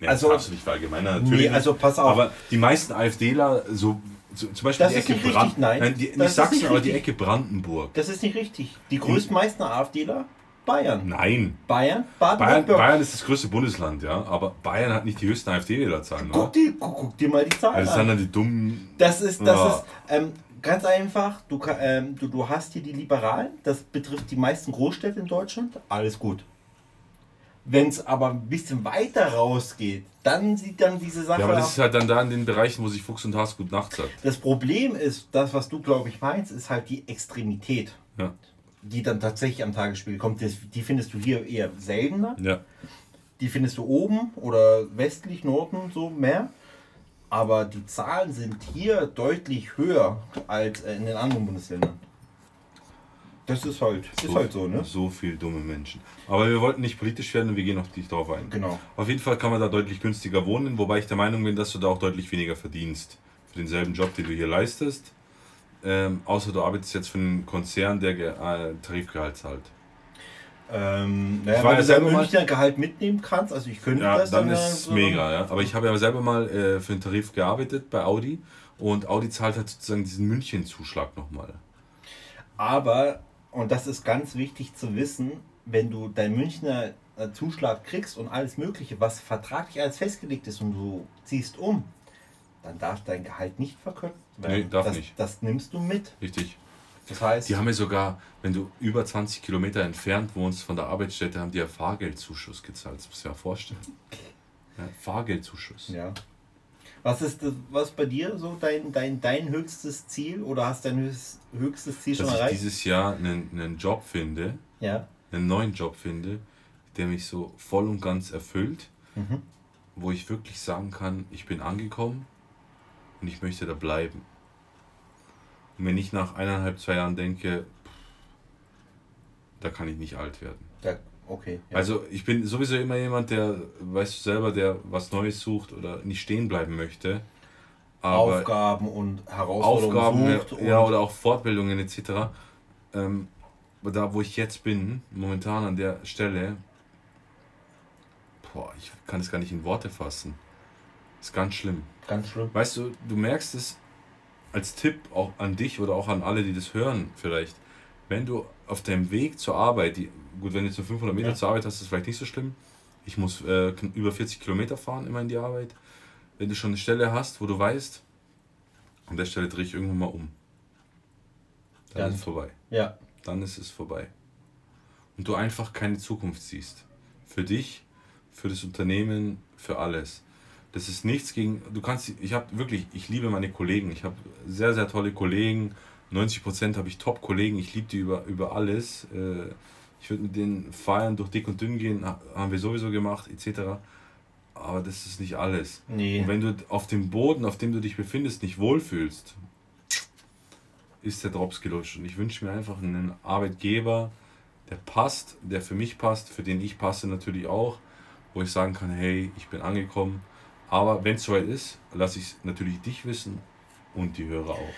Speaker 2: Ja,
Speaker 1: Also-
Speaker 2: nicht verallgemeinern, natürlich.
Speaker 1: Nee, also pass auf.
Speaker 2: Aber die meisten AfDler, so so, zum Beispiel
Speaker 1: Das
Speaker 2: die Ecke
Speaker 1: nicht richtig, nein.
Speaker 2: die, nicht Sachsen,
Speaker 1: nicht
Speaker 2: aber die. Ecke Brandenburg.
Speaker 1: Das ist nicht richtig. Die größtmeisten AfDler? Bayern.
Speaker 2: Nein.
Speaker 1: Bayern,
Speaker 2: Bayern,
Speaker 1: Baden-Württemberg.
Speaker 2: Bayern ist das größte Bundesland, ja. Aber Bayern hat nicht die höchsten AfD-Wählerzahlen.
Speaker 1: Guck, dir- guck, guck dir mal die Zahlen
Speaker 2: Also das sind
Speaker 1: an.
Speaker 2: dann die dummen.
Speaker 1: Das ist, das
Speaker 2: Ja.
Speaker 1: ist ähm, ganz einfach. Du, ähm, du, du hast hier die Liberalen, das betrifft die meisten Großstädte in Deutschland, alles gut. Wenn es aber ein bisschen weiter rausgeht, dann sieht dann diese Sache
Speaker 2: Ja, aber das ist halt dann da in den Bereichen, wo sich Fuchs und Haas gut Nacht sagt.
Speaker 1: Das Problem ist, das, was du, glaube ich, meinst, ist halt die Extremität,
Speaker 2: Ja.
Speaker 1: Die dann tatsächlich am Tagesspiel kommt. Die findest du hier eher seltener.
Speaker 2: ja.
Speaker 1: Die findest du oben oder westlich, Norden so mehr. Aber die Zahlen sind hier deutlich höher als äh, in den anderen Bundesländern. Das ist halt, ist halt so, ne?
Speaker 2: So viel dumme Menschen. Aber wir wollten nicht politisch werden und wir gehen noch nicht darauf ein.
Speaker 1: Genau.
Speaker 2: Auf jeden Fall kann man da deutlich günstiger wohnen, wobei ich der Meinung bin, dass du da auch deutlich weniger verdienst. Für denselben Job, den du hier leistest. Ähm, außer du arbeitest jetzt für einen Konzern, der äh, Tarifgehalt zahlt.
Speaker 1: Ähm, naja, wenn du
Speaker 2: selber
Speaker 1: dein
Speaker 2: mal-
Speaker 1: Münchner Gehalt mitnehmen kannst, also ich könnte
Speaker 2: Ja,
Speaker 1: das
Speaker 2: dann
Speaker 1: ja
Speaker 2: ist es
Speaker 1: so-
Speaker 2: mega, ja. Aber ich habe ja selber mal äh, für einen Tarif gearbeitet bei Audi und Audi zahlt halt sozusagen diesen München-Zuschlag nochmal.
Speaker 1: Aber, und das ist ganz wichtig zu wissen, wenn du deinen Münchner äh, Zuschlag kriegst und alles Mögliche, was vertraglich alles festgelegt ist und du ziehst um, dann darf dein Gehalt nicht verkürzt.
Speaker 2: Nee, darf
Speaker 1: das,
Speaker 2: nicht.
Speaker 1: Das nimmst du mit.
Speaker 2: Richtig.
Speaker 1: Das heißt,
Speaker 2: Die haben ja sogar, wenn du über 20 Kilometer entfernt wohnst von der Arbeitsstätte, haben die ja Fahrgeldzuschuss gezahlt. Das musst du dir ja vorstellen. Ja, Fahrgeldzuschuss.
Speaker 1: ja. Was ist das, was bei dir so dein, dein, dein höchstes Ziel oder hast dein höchst, höchstes Ziel schon
Speaker 2: Dass ich
Speaker 1: erreicht?
Speaker 2: dieses Jahr einen, einen Job finde,
Speaker 1: Ja.
Speaker 2: einen neuen Job finde, der mich so voll und ganz erfüllt. mhm. wo ich wirklich sagen kann, ich bin angekommen und ich möchte da bleiben. Und wenn ich nach eineinhalb, zwei Jahren denke, da kann ich nicht alt werden.
Speaker 1: Ja, okay.
Speaker 2: Ja. Also ich bin sowieso immer jemand, der, weißt du selber, der was Neues sucht oder nicht stehen bleiben möchte.
Speaker 1: Aufgaben und Herausforderungen Aufgaben,
Speaker 2: sucht. Ja, ja, oder auch Fortbildungen etc. Ähm, da, wo ich jetzt bin, momentan an der Stelle, boah, ich kann es gar nicht in Worte fassen. Ist ganz schlimm.
Speaker 1: Ganz schlimm.
Speaker 2: Weißt du, du merkst es als Tipp auch an dich oder auch an alle, die das hören, vielleicht. Wenn du auf deinem Weg zur Arbeit, die, gut, wenn du jetzt nur 500 Meter ja. zur Arbeit hast, ist das vielleicht nicht so schlimm. Ich muss äh, über 40 Kilometer fahren immer in die Arbeit wenn du schon eine Stelle hast, wo du weißt, an der Stelle drehe ich irgendwann mal um. Dann, dann ist es vorbei.
Speaker 1: Ja.
Speaker 2: Dann ist es vorbei. Und du einfach keine Zukunft siehst. Für dich, für das Unternehmen, für alles. Das ist nichts gegen. Du kannst. Ich habe wirklich. Ich liebe meine Kollegen. Ich habe sehr, sehr tolle Kollegen. 90% habe ich Top-Kollegen. Ich liebe die über, über alles. Äh, ich würde mit denen feiern, durch dick und dünn gehen. Haben wir sowieso gemacht, etc aber das ist nicht alles.
Speaker 1: Nee.
Speaker 2: Und wenn du auf dem Boden, auf dem du dich befindest, nicht wohlfühlst, ist der Drops gelutscht. Und ich wünsche mir einfach einen Arbeitgeber, der passt, der für mich passt, für den ich passe natürlich auch, wo ich sagen kann, hey, ich bin angekommen. Aber wenn es soweit ist, lasse ich natürlich dich wissen und die Hörer auch.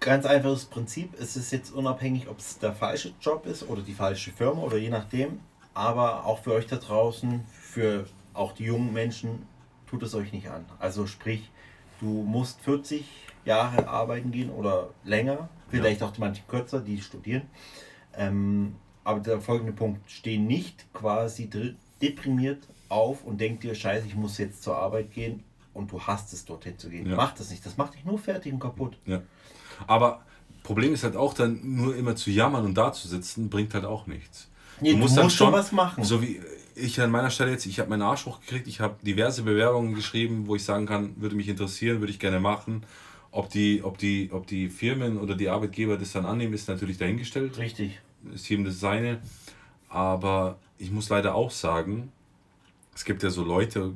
Speaker 1: Ganz einfaches Prinzip. Es ist jetzt unabhängig, ob es der falsche Job ist oder die falsche Firma oder je nachdem. Aber auch für euch da draußen, für auch die jungen Menschen, tut es euch nicht an. Also sprich, du musst 40 Jahre arbeiten gehen oder länger, vielleicht ja. auch manche kürzer, die studieren. Ähm, aber der folgende Punkt, steh nicht quasi deprimiert auf und denk dir, scheiße, ich muss jetzt zur Arbeit gehen und du hast es dorthin zu gehen. Ja. Mach das nicht, das macht dich nur fertig und kaputt.
Speaker 2: Ja. Aber Problem ist halt auch dann nur immer zu jammern und da zu sitzen, bringt halt auch nichts.
Speaker 1: Nee, du, musst, du musst schon was machen.
Speaker 2: So wie ich an meiner Stelle jetzt, ich habe meinen Arsch hochgekriegt, ich habe diverse Bewerbungen geschrieben, wo ich sagen kann, würde mich interessieren, würde ich gerne machen. Ob die, ob, die, ob die Firmen oder die Arbeitgeber das dann annehmen, ist natürlich dahingestellt.
Speaker 1: Richtig.
Speaker 2: Ist jedem das seine. Aber ich muss leider auch sagen, es gibt ja so Leute,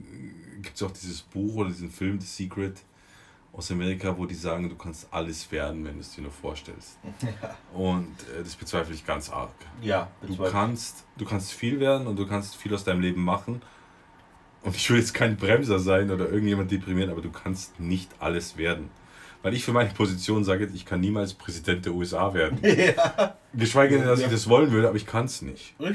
Speaker 2: gibt es auch dieses Buch oder diesen Film, The Secret, aus Amerika, wo die sagen, du kannst alles werden, wenn du es dir nur vorstellst. Ja. Und äh, das bezweifle ich ganz arg.
Speaker 1: Ja,
Speaker 2: du kannst, du kannst viel werden und du kannst viel aus deinem Leben machen. Und ich will jetzt kein Bremser sein oder irgendjemand deprimieren, aber du kannst nicht alles werden. Weil ich für meine Position sage, ich kann niemals Präsident der USA werden. Ja. Geschweige denn, dass ich das wollen würde, aber ich kann es nicht.
Speaker 1: Richtig.